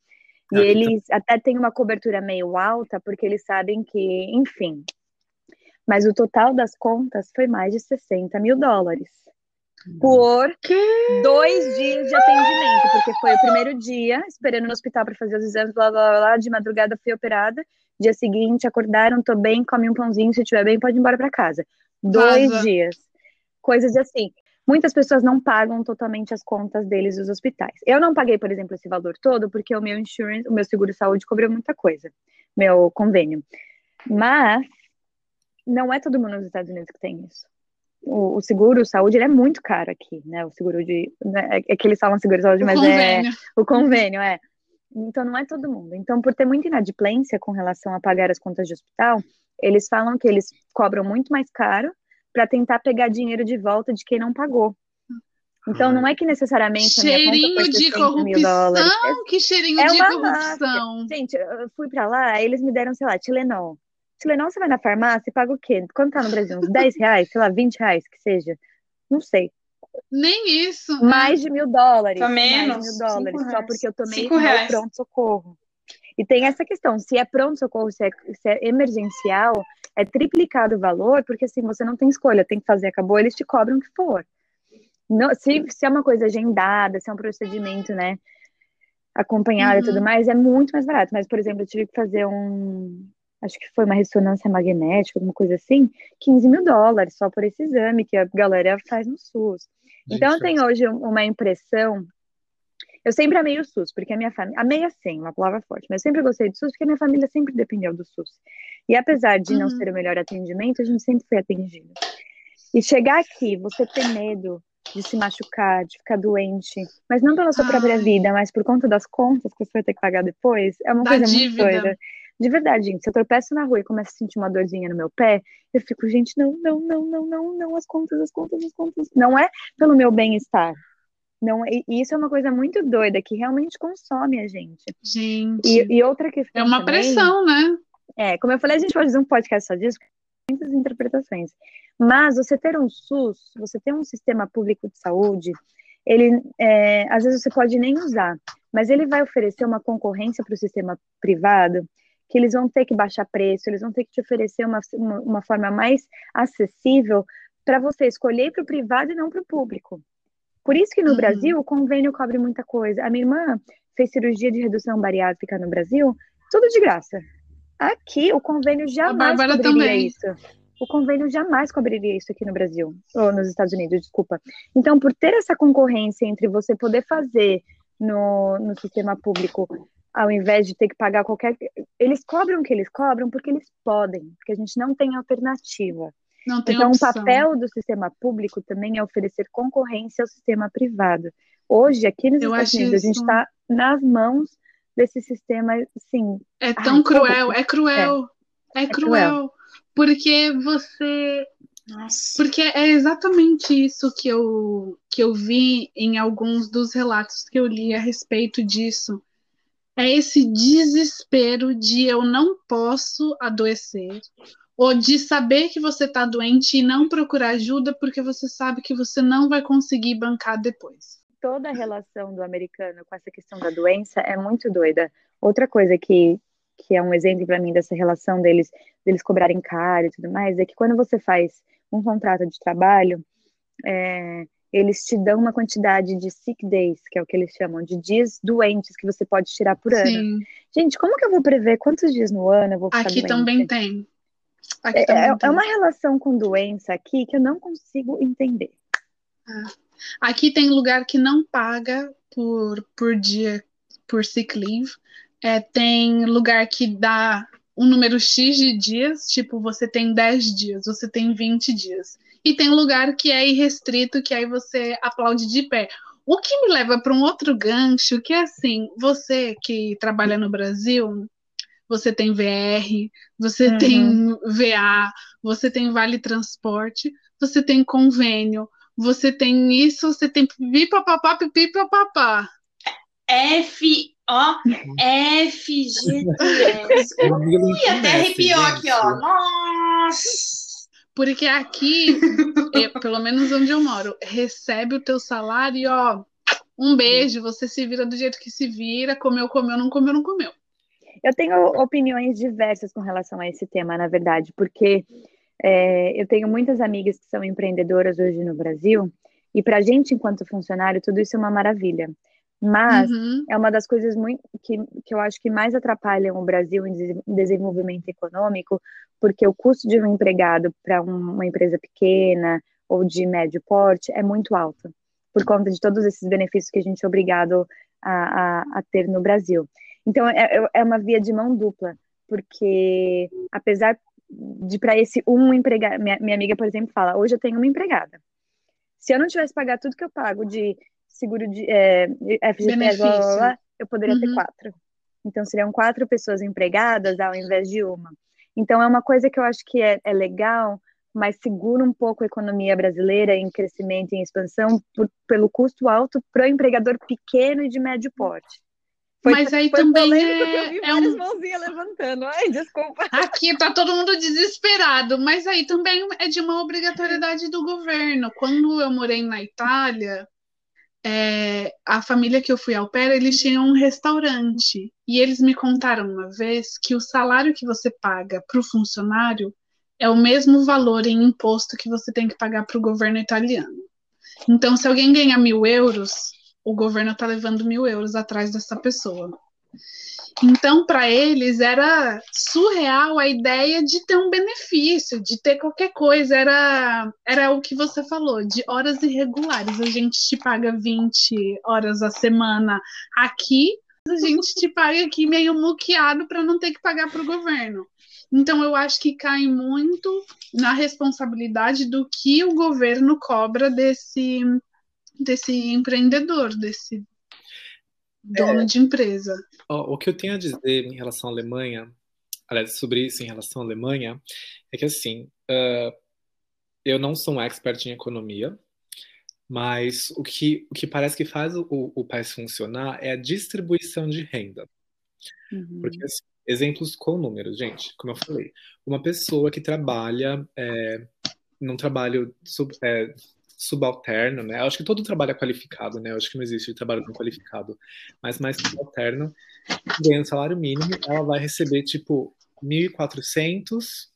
E ah, eles então... até têm uma cobertura meio alta, porque eles sabem que, enfim, mas o total das contas foi mais de 60 mil dólares. Por que? dois dias de atendimento, porque foi o primeiro dia, esperando no hospital para fazer os exames, blá, blá, blá, de madrugada fui operada, dia seguinte acordaram, tô bem, come um pãozinho, se estiver bem pode ir embora para casa. Dois dias. Coisas assim. Muitas pessoas não pagam totalmente as contas deles dos hospitais. Eu não paguei, por exemplo, esse valor todo, porque o meu insurance, o meu seguro saúde cobriu muita coisa, meu convênio. Mas não é todo mundo nos Estados Unidos que tem isso. O, o seguro saúde ele é muito caro aqui, né? O seguro de. Né? É, é que eles falam seguro saúde, o mas é convênio. é. O convênio, é. Então não é todo mundo. Então, por ter muita inadimplência com relação a pagar as contas de hospital, eles falam que eles cobram muito mais caro para tentar pegar dinheiro de volta de quem não pagou. Então não é que necessariamente cheirinho de corrupção, que cheirinho é de corrupção. Máfia. Gente, eu fui para lá, eles me deram, sei lá, Tilenol. Tilenol, você vai na farmácia e paga o quê? Quanto tá no Brasil? Uns 10 reais? Sei lá, 20 reais que seja? Não sei. Nem isso. Né? Mais de mil dólares. Tá menos. Mais de mil dólares, só porque eu tomei pronto-socorro. E tem essa questão, se é pronto-socorro, se, é, se é emergencial, é triplicado o valor, porque assim, você não tem escolha, tem que fazer, acabou, eles te cobram o que for. Não, se, se é uma coisa agendada, se é um procedimento, né, acompanhado uhum. e tudo uhum. mais, é muito mais barato. Mas, por exemplo, eu tive que fazer um, acho que foi uma ressonância magnética, alguma coisa assim, 15 mil dólares só por esse exame que a galera faz no SUS. Então, eu tenho hoje uma impressão. Eu sempre amei o SUS, porque a minha família. Amei assim, uma palavra forte, mas eu sempre gostei do SUS, porque a minha família sempre dependeu do SUS. E apesar de uhum. não ser o melhor atendimento, a gente sempre foi atendido. E chegar aqui, você ter medo de se machucar, de ficar doente, mas não pela sua Ai. própria vida, mas por conta das contas que você vai ter que pagar depois, é uma da coisa dívida. muito doida. De verdade, gente, se eu tropeço na rua e começo a sentir uma dorzinha no meu pé, eu fico, gente, não, não, não, não, não, não, as contas, as contas, as contas. Não é pelo meu bem-estar. Não, e isso é uma coisa muito doida que realmente consome a gente. Gente. E, e outra questão. É uma também, pressão, né? É, como eu falei, a gente pode fazer um podcast só disso, muitas interpretações. Mas você ter um SUS, você ter um sistema público de saúde, ele é, às vezes você pode nem usar, mas ele vai oferecer uma concorrência para o sistema privado que eles vão ter que baixar preço, eles vão ter que te oferecer uma, uma, uma forma mais acessível para você escolher para o privado e não para o público. Por isso que no uhum. Brasil o convênio cobre muita coisa. A minha irmã fez cirurgia de redução bariátrica no Brasil, tudo de graça. Aqui o convênio jamais cobriria também. isso. O convênio jamais cobriria isso aqui no Brasil, ou nos Estados Unidos, desculpa. Então, por ter essa concorrência entre você poder fazer no, no sistema público ao invés de ter que pagar qualquer. Eles cobram o que eles cobram porque eles podem, porque a gente não tem alternativa. Não tem então, opção. o papel do sistema público também é oferecer concorrência ao sistema privado. Hoje, aqui nos Eu Estados Unidos, isso... a gente está nas mãos desse sistema, assim. É tão ai, cruel, é cruel, é, é, é cruel. cruel. Porque você. Nossa. Porque é exatamente isso que eu, que eu vi em alguns dos relatos que eu li a respeito disso é esse desespero de eu não posso adoecer, ou de saber que você está doente e não procurar ajuda porque você sabe que você não vai conseguir bancar depois. Toda a relação do americano com essa questão da doença é muito doida. Outra coisa que, que é um exemplo para mim dessa relação deles, deles cobrarem caro e tudo mais, é que quando você faz um contrato de trabalho, é, eles te dão uma quantidade de sick days, que é o que eles chamam de dias doentes que você pode tirar por ano. Sim. Gente, como que eu vou prever quantos dias no ano eu vou ficar Aqui doente? também tem. Aqui é, também é, tem. é, uma relação com doença aqui que eu não consigo entender. Ah. Aqui tem lugar que não paga por, por dia, por sick leave. É, tem lugar que dá um número X de dias, tipo, você tem 10 dias, você tem 20 dias e tem lugar que é irrestrito, que aí você aplaude de pé. O que me leva para um outro gancho, que é assim, você que trabalha no Brasil, você tem VR, você uhum. tem VA, você tem Vale Transporte, você tem convênio, você tem isso, você tem pipapapá, pipapapá. F, ó, F, G, S. Ui, até arrepiou aqui, ó. Nossa! Porque aqui, eu, pelo menos onde eu moro, recebe o teu salário e, ó, um beijo, você se vira do jeito que se vira, comeu, comeu, não comeu, não comeu. Eu tenho opiniões diversas com relação a esse tema, na verdade, porque é, eu tenho muitas amigas que são empreendedoras hoje no Brasil, e para a gente, enquanto funcionário, tudo isso é uma maravilha. Mas uhum. é uma das coisas muito que, que eu acho que mais atrapalham o Brasil em desenvolvimento econômico, porque o custo de um empregado para uma empresa pequena ou de médio porte é muito alto, por conta de todos esses benefícios que a gente é obrigado a, a, a ter no Brasil. Então é, é, é uma via de mão dupla, porque apesar de para esse um empregado, minha, minha amiga, por exemplo, fala: hoje eu tenho uma empregada. Se eu não tivesse pagar tudo que eu pago de seguro de é, FGTS, blá, blá, blá, eu poderia uhum. ter quatro. Então, seriam quatro pessoas empregadas ao invés de uma. Então, é uma coisa que eu acho que é, é legal, mas segura um pouco a economia brasileira em crescimento e em expansão por, pelo custo alto para o empregador pequeno e de médio porte. Foi, mas aí também é, é um mãozinha levantando. Ai, desculpa. Aqui tá todo mundo desesperado, mas aí também é de uma obrigatoriedade do governo. Quando eu morei na Itália, é, a família que eu fui ao pé, eles tinham um restaurante. E eles me contaram uma vez que o salário que você paga para o funcionário é o mesmo valor em imposto que você tem que pagar para o governo italiano. Então, se alguém ganha mil euros, o governo está levando mil euros atrás dessa pessoa. Então, para eles, era surreal a ideia de ter um benefício, de ter qualquer coisa. Era, era o que você falou, de horas irregulares. A gente te paga 20 horas a semana aqui, a gente te paga aqui meio muqueado para não ter que pagar para o governo. Então, eu acho que cai muito na responsabilidade do que o governo cobra desse, desse empreendedor, desse dono é, de empresa. o que eu tenho a dizer em relação à Alemanha, aliás, sobre isso em relação à Alemanha, é que assim, uh, eu não sou um expert em economia, mas o que, o que parece que faz o, o país funcionar é a distribuição de renda. Uhum. Porque, assim, exemplos com números, gente, como eu falei, uma pessoa que trabalha é, num trabalho sub, é, subalterno, né? Eu acho que todo trabalho é qualificado, né? Eu acho que não existe trabalho não qualificado, mas mais subalterno, ganhando salário mínimo, ela vai receber tipo 1.400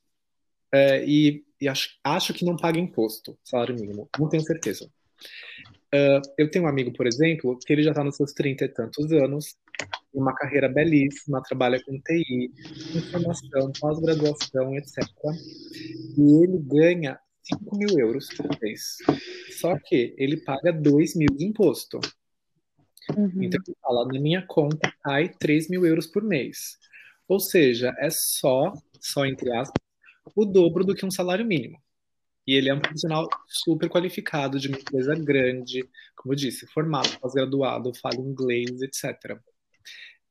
é, e, e acho, acho que não paga imposto, salário mínimo, não tenho certeza. Uh, eu tenho um amigo, por exemplo, que ele já está nos seus 30 e tantos anos, uma carreira belíssima, trabalha com TI, informação, pós-graduação, etc. E ele ganha 5 mil euros por mês. Só que ele paga 2 mil de imposto. Uhum. Então ele fala, na minha conta cai 3 mil euros por mês. Ou seja, é só, só entre aspas, o dobro do que um salário mínimo. E ele é um profissional super qualificado, de uma empresa grande, como eu disse, formado, pós-graduado, fala inglês, etc.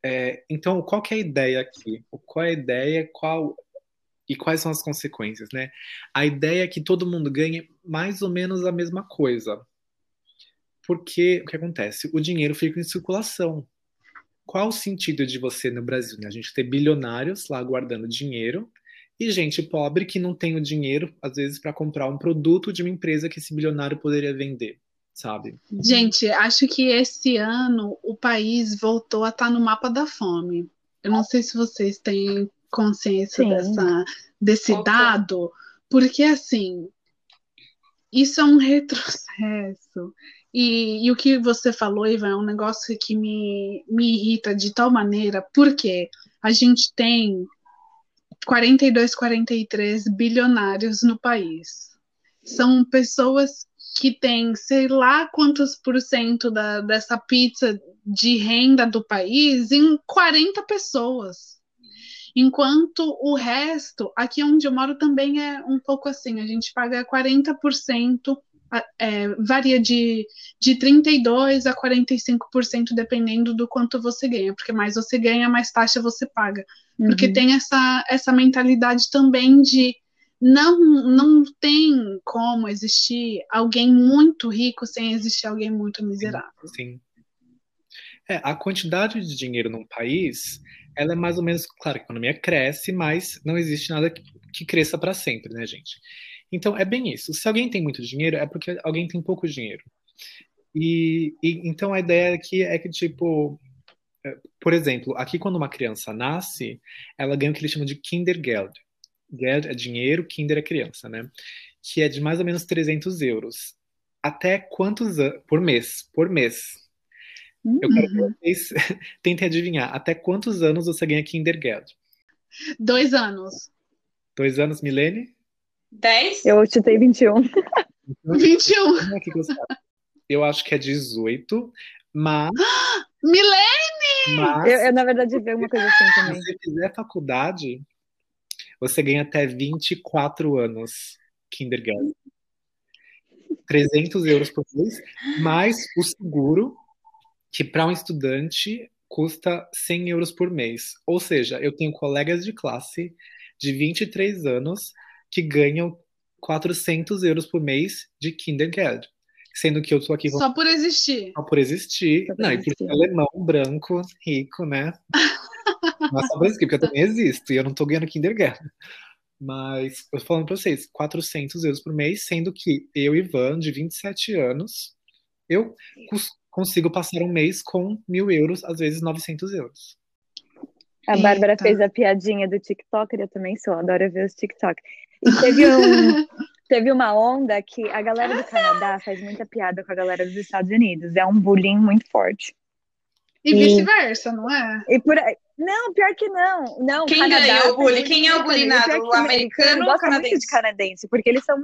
É, então, qual que é a ideia aqui? Qual é a ideia? Qual e quais são as consequências, né? A ideia é que todo mundo ganhe mais ou menos a mesma coisa. Porque o que acontece? O dinheiro fica em circulação. Qual o sentido de você no Brasil? Né? A gente ter bilionários lá guardando dinheiro e gente pobre que não tem o dinheiro, às vezes, para comprar um produto de uma empresa que esse bilionário poderia vender, sabe? Gente, acho que esse ano o país voltou a estar tá no mapa da fome. Eu não sei se vocês têm consciência dessa, desse okay. dado, porque assim, isso é um retrocesso. E, e, o que você falou, Ivan, é um negócio que me, me irrita de tal maneira, porque a gente tem 42, 43 bilionários no país. São pessoas que têm, sei lá quantos por cento da, dessa pizza de renda do país em 40 pessoas. Enquanto o resto, aqui onde eu moro também é um pouco assim, a gente paga 40%, é, varia de, de 32% a 45%, dependendo do quanto você ganha, porque mais você ganha, mais taxa você paga. Uhum. Porque tem essa, essa mentalidade também de não, não tem como existir alguém muito rico sem existir alguém muito miserável. Sim. É, a quantidade de dinheiro num país ela é mais ou menos, claro, a economia cresce, mas não existe nada que, cresça para sempre, né, gente? Então é bem isso. Se alguém tem muito dinheiro, é porque alguém tem pouco dinheiro. E, e então a ideia aqui é que tipo, é, por exemplo, aqui quando uma criança nasce, ela ganha o que eles chamam de Kindergeld. Geld é dinheiro, Kinder é criança, né? Que é de mais ou menos 300 euros. Até quantos anos? Por mês. Por mês. Eu quero que uhum. vocês tentem adivinhar até quantos anos você ganha Kindergeld. Dois anos. Dois anos, Milene? Dez? Eu chutei 21. 21. Eu acho que é 18, mas. Milene! Mas, eu, eu, na verdade, vi uma coisa assim também. Se você fizer faculdade, você ganha até 24 anos Kindergeld. 300 euros por mês, mais o seguro que para um estudante custa 100 euros por mês. Ou seja, eu tenho colegas de classe de 23 anos que ganham 400 euros por mês de Kindergeld. Sendo que eu estou aqui... Só por existir. Só por existir. Só por Não, existir. e por ser alemão, branco, rico, né? Mas só por existir, porque eu também existo e eu não estou ganhando Kindergeld. Mas, eu tô falando para vocês, 400 euros por mês, sendo que eu, Ivan, de 27 anos, eu consigo passar um mês com mil euros, às vezes 900 euros. A Bárbara Eita. fez a piadinha do TikToker, eu também sou, adoro ver os TikTok. E teve, um, teve uma onda que a galera do Canadá faz muita piada com a galera dos Estados Unidos. É um bullying muito forte. E E- vice-versa, não é? E por aí. Não, pior que não. Não, Quem Canadá ganhou o bullying? Quem é o que O americano ou o canadense? de canadense, porque eles são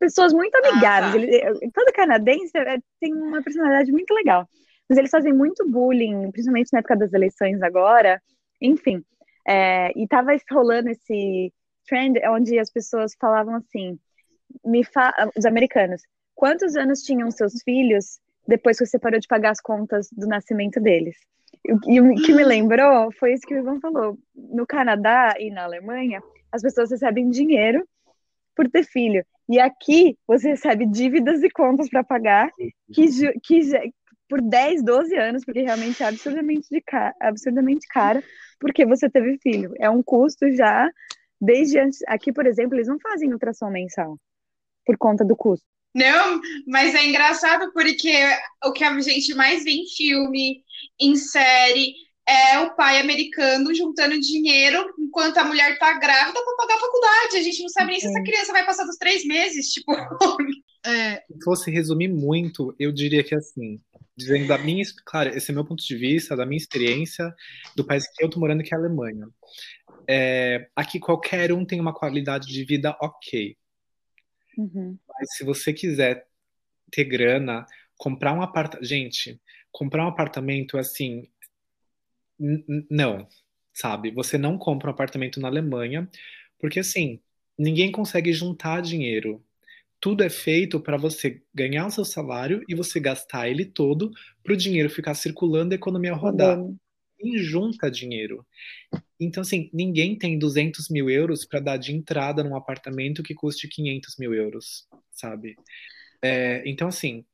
pessoas muito Ah, amigáveis. tá. Ele- todo canadense é, tem uma personalidade muito legal. Mas eles fazem muito bullying, principalmente na época das eleições agora. Enfim, é, e tava rolando esse trend onde as pessoas falavam assim, me fa os americanos, quantos anos tinham seus filhos depois que você parou de pagar as contas do nascimento deles? E o- E o que me lembrou foi isso que o Ivan falou. No Canadá e na Alemanha, as pessoas recebem dinheiro por ter filho. E aqui você recebe dívidas e contas para pagar que, que por 10, 12 anos, porque realmente é absurdamente, de ca- absurdamente caro, porque você teve filho. É um custo já desde antes. Aqui, por exemplo, eles não fazem ultrassom mensal por conta do custo. Não, mas é engraçado porque o que a gente mais vê em filme, em série, é o pai americano juntando dinheiro enquanto a mulher tá grávida para pagar a faculdade. A gente não sabe nem se essa Sim. criança vai passar dos três meses. Tipo, É, Se fosse resumir muito, eu diria que assim, dizendo da minha, claro, esse é meu ponto de vista, da minha experiência, do país que eu tô morando, que é a Alemanha. É, aqui qualquer um tem uma qualidade de vida ok. Uhum. Mas se você quiser ter grana, comprar um apartamento. Gente, comprar um apartamento assim. Não, sabe? Você não compra um apartamento na Alemanha, porque assim, ninguém consegue juntar dinheiro. Tudo é feito para você ganhar o seu salário e você gastar ele todo para o dinheiro ficar circulando e a economia rodar. Ninguém junta dinheiro. Então, assim, ninguém tem 200 mil euros para dar de entrada num apartamento que custe 500 mil euros, sabe? É, então, assim,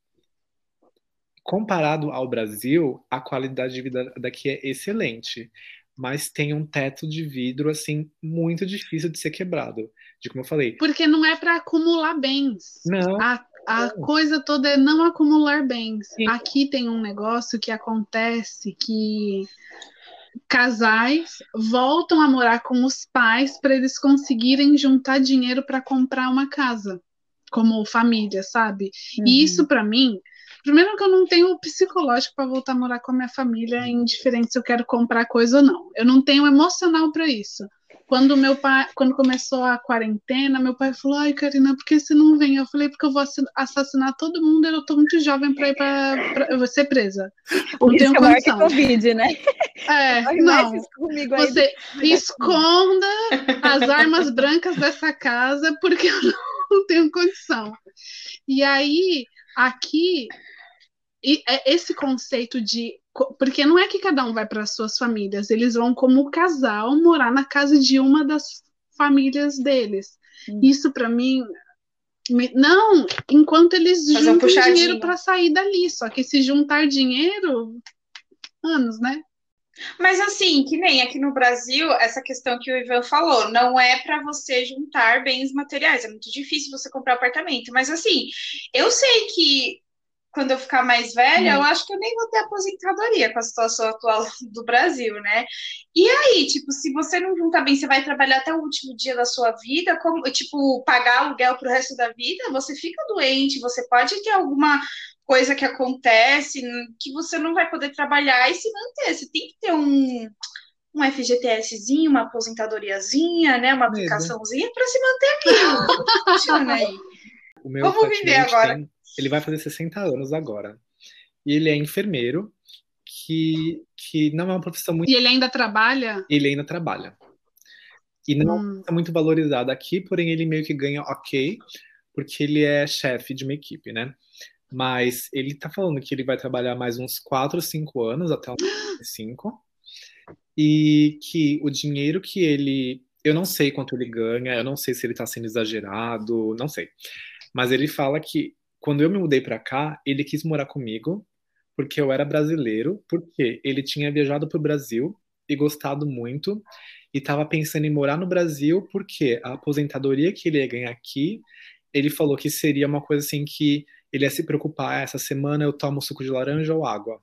comparado ao Brasil, a qualidade de vida daqui é excelente, mas tem um teto de vidro, assim, muito difícil de ser quebrado. De como eu falei, porque não é para acumular bens. não, A, a Não. coisa toda é não acumular bens. Sim. Aqui tem um negócio que acontece que casais voltam a morar com os pais para eles conseguirem juntar dinheiro para comprar uma casa, como família, sabe? Uhum. E isso para mim, primeiro que eu não tenho psicológico para voltar a morar com a minha família, indiferente se eu quero comprar coisa ou não. Eu não tenho emocional para isso. Quando meu pai, quando começou a quarentena, meu pai falou: "Ai, Karina, por que você não vem?" Eu falei: "Porque eu vou assin- assassinar todo mundo, e eu tô muito jovem para ir para eu vou ser presa." Não tenho risco é maior que. Covid, né? É, Corre não. Você esconda as armas brancas dessa casa porque eu não tenho condição. E aí, aqui, e- é esse conceito de. Porque não é que cada um vai para suas famílias, eles vão, como casal, morar na casa de uma das famílias deles. Hum. Isso, para mim. Não, enquanto eles Fazer um juntam puxadinho. dinheiro para sair dali. Só que se juntar dinheiro, anos, né? Mas assim, que nem aqui no Brasil, essa questão que o Ivan falou, não é para você juntar bens materiais, é muito difícil você comprar apartamento. Mas assim, eu sei que quando eu ficar mais velha, eu acho que eu nem vou ter aposentadoria com a situação atual do Brasil, né? E aí, tipo, se você não juntar bem, você vai trabalhar até o último dia da sua vida, como, tipo, pagar aluguel pro resto da vida, você fica doente, você pode ter alguma coisa que acontece que você não vai poder trabalhar e se manter. Você tem que ter um, um FGTSzinho, uma aposentadoriazinha, né? Uma aplicaçãozinha para se manter aí. O meu Vamos viver flatmate agora. tem- ele vai fazer 60 anos agora. E ele é enfermeiro, que, que não é uma profissão muito. E ele ainda trabalha. Ele ainda trabalha. E não Hum. é muito valorizado aqui, porém ele meio que ganha ok, porque ele é chefe de uma equipe, né? Mas ele tá falando que ele vai trabalhar mais uns 4, 5 anos, até uns 5, e que o dinheiro que ele. Eu não sei quanto ele ganha, eu não sei se ele tá sendo exagerado, não sei. Mas ele fala que quando eu me mudei pra cá, ele quis morar comigo porque eu era brasileiro, porque ele tinha viajado pro Brasil e gostado muito e estava pensando em morar no Brasil porque a aposentadoria que ele ia ganhar aqui, ele falou que seria uma coisa assim que ele é se preocupar, essa semana eu tomo suco de laranja ou água,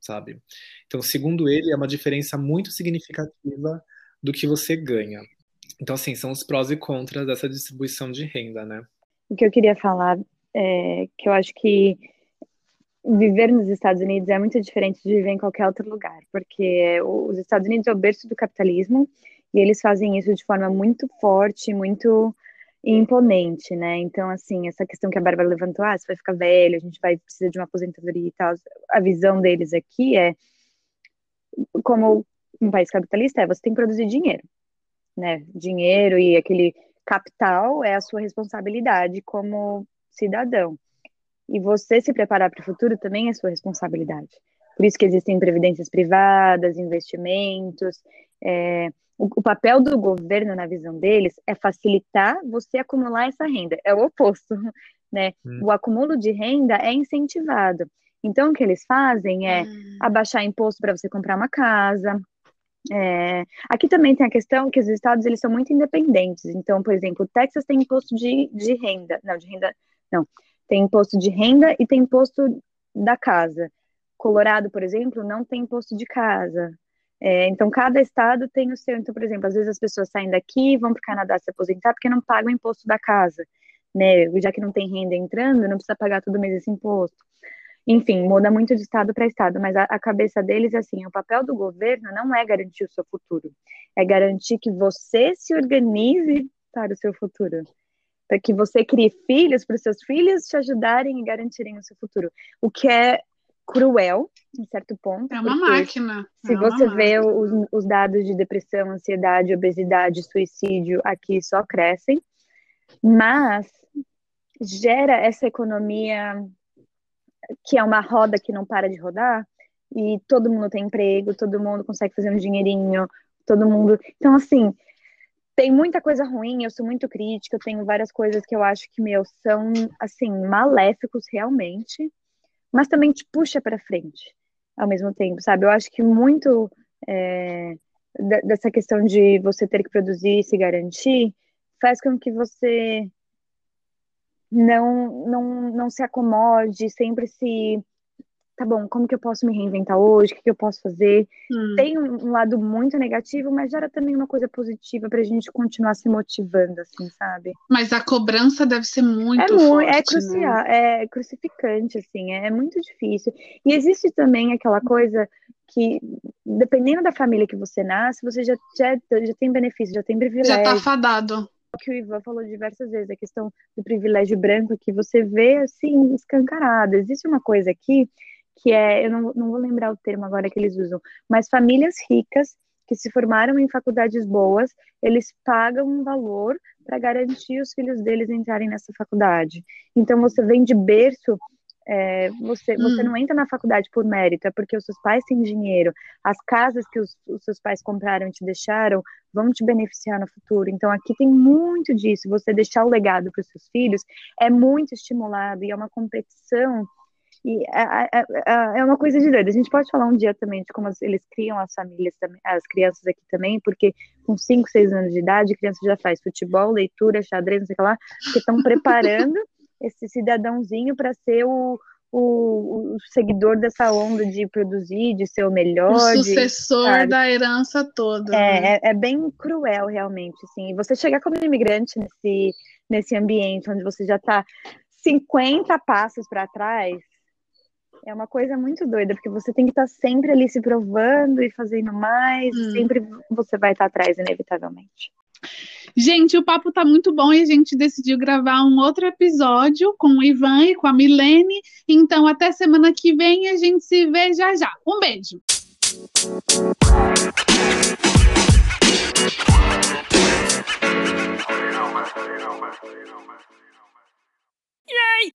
sabe? Então, segundo ele, é uma diferença muito significativa do que você ganha. Então, assim, são os prós e contras dessa distribuição de renda, né? O que eu queria falar é que eu acho que viver nos Estados Unidos é muito diferente de viver em qualquer outro lugar, porque os Estados Unidos é o berço do capitalismo e eles fazem isso de forma muito forte, muito imponente, né? Então, assim, essa questão que a Bárbara levantou, ah, você vai ficar velho, a gente vai precisar de uma aposentadoria e tal, a visão deles aqui é, como um país capitalista, é você tem que produzir dinheiro, né? Dinheiro e aquele capital é a sua responsabilidade como cidadão. E você se preparar para o futuro também é sua responsabilidade. Por isso que existem previdências privadas, investimentos. É, o, o, papel do governo, na visão deles, é facilitar você acumular essa renda. É o oposto, né? Hum. O acúmulo de renda é incentivado. Então, o que eles fazem é hum. abaixar imposto para você comprar uma casa. É, aqui também tem a questão que os estados eles são muito independentes. Então, por exemplo, o Texas tem imposto de, de renda, não, de renda, não, tem imposto de renda e tem imposto da casa. Colorado, por exemplo, não tem imposto de casa. É, então, cada estado tem o seu. Então, por exemplo, às vezes as pessoas saem daqui e vão para o Canadá se aposentar porque não pagam o imposto da casa. Né? Já que não tem renda entrando, não precisa pagar todo mês esse imposto. Enfim, muda muito de estado para estado, mas a, a, cabeça deles é assim: o papel do governo não é garantir o seu futuro, é garantir que você se organize para o seu futuro para que você crie filhos para os seus filhos te ajudarem e garantirem o seu futuro. O que é cruel, em certo ponto. É uma máquina. Se é você vê os, os, dados de depressão, ansiedade, obesidade, suicídio aqui só crescem, mas gera essa economia que é uma roda que não para de rodar e todo mundo tem emprego, todo mundo consegue fazer um dinheirinho, todo mundo. Então, assim, tem muita coisa ruim, eu sou muito crítica, eu tenho várias coisas que eu acho que, meu, são, assim, maléficos realmente, mas também te puxa para frente ao mesmo tempo, sabe? Eu acho que muito é, dessa questão de você ter que produzir e se garantir faz com que você não, não, não se acomode, sempre se tá bom, como que eu posso me reinventar hoje? O que, que eu posso fazer? Hum. Tem um, um, lado muito negativo, mas gera também uma coisa positiva pra gente continuar se motivando, assim, sabe? Mas a cobrança deve ser muito é forte, muito, é crucial, né? é crucificante, assim, é, é muito difícil. E existe também aquela coisa que, dependendo da família que você nasce, você já, já, já tem benefício, já tem privilégio. Já tá fadado que o Ivan falou diversas vezes, a questão do privilégio branco que você vê assim escancarado. Existe uma coisa aqui que é, eu não, não vou lembrar o termo agora que eles usam, mas famílias ricas que se formaram em faculdades boas, eles pagam um valor para garantir os filhos deles entrarem nessa faculdade. Então você vem de berço, é, você, hum. você não entra na faculdade por mérito, é porque os seus pais têm dinheiro, as casas que os, os seus pais compraram e te deixaram vão te beneficiar no futuro. Então aqui tem muito disso, você deixar o legado para os seus filhos é muito estimulado e é uma competição e é, uma coisa de doido. A gente pode falar um dia também de como eles criam as famílias, as crianças aqui também, porque com 5, 6 anos de idade, a criança já faz futebol, leitura, xadrez, não sei o que lá, porque estão preparando esse cidadãozinho para ser o, o, o, seguidor dessa onda de produzir, de ser o melhor. O sucessor de, da herança toda. É, né? é, é, bem cruel, realmente. Assim. E você chegar como imigrante nesse, nesse ambiente onde você já está 50 passos para trás, é uma coisa muito doida, porque você tem que estar sempre ali se provando e fazendo mais, hum. sempre você vai estar atrás, inevitavelmente. Gente, o papo tá muito bom e a gente decidiu gravar um outro episódio com o Ivan e com a Milene. Então, até semana que vem a gente se vê já já. Um beijo. Yay!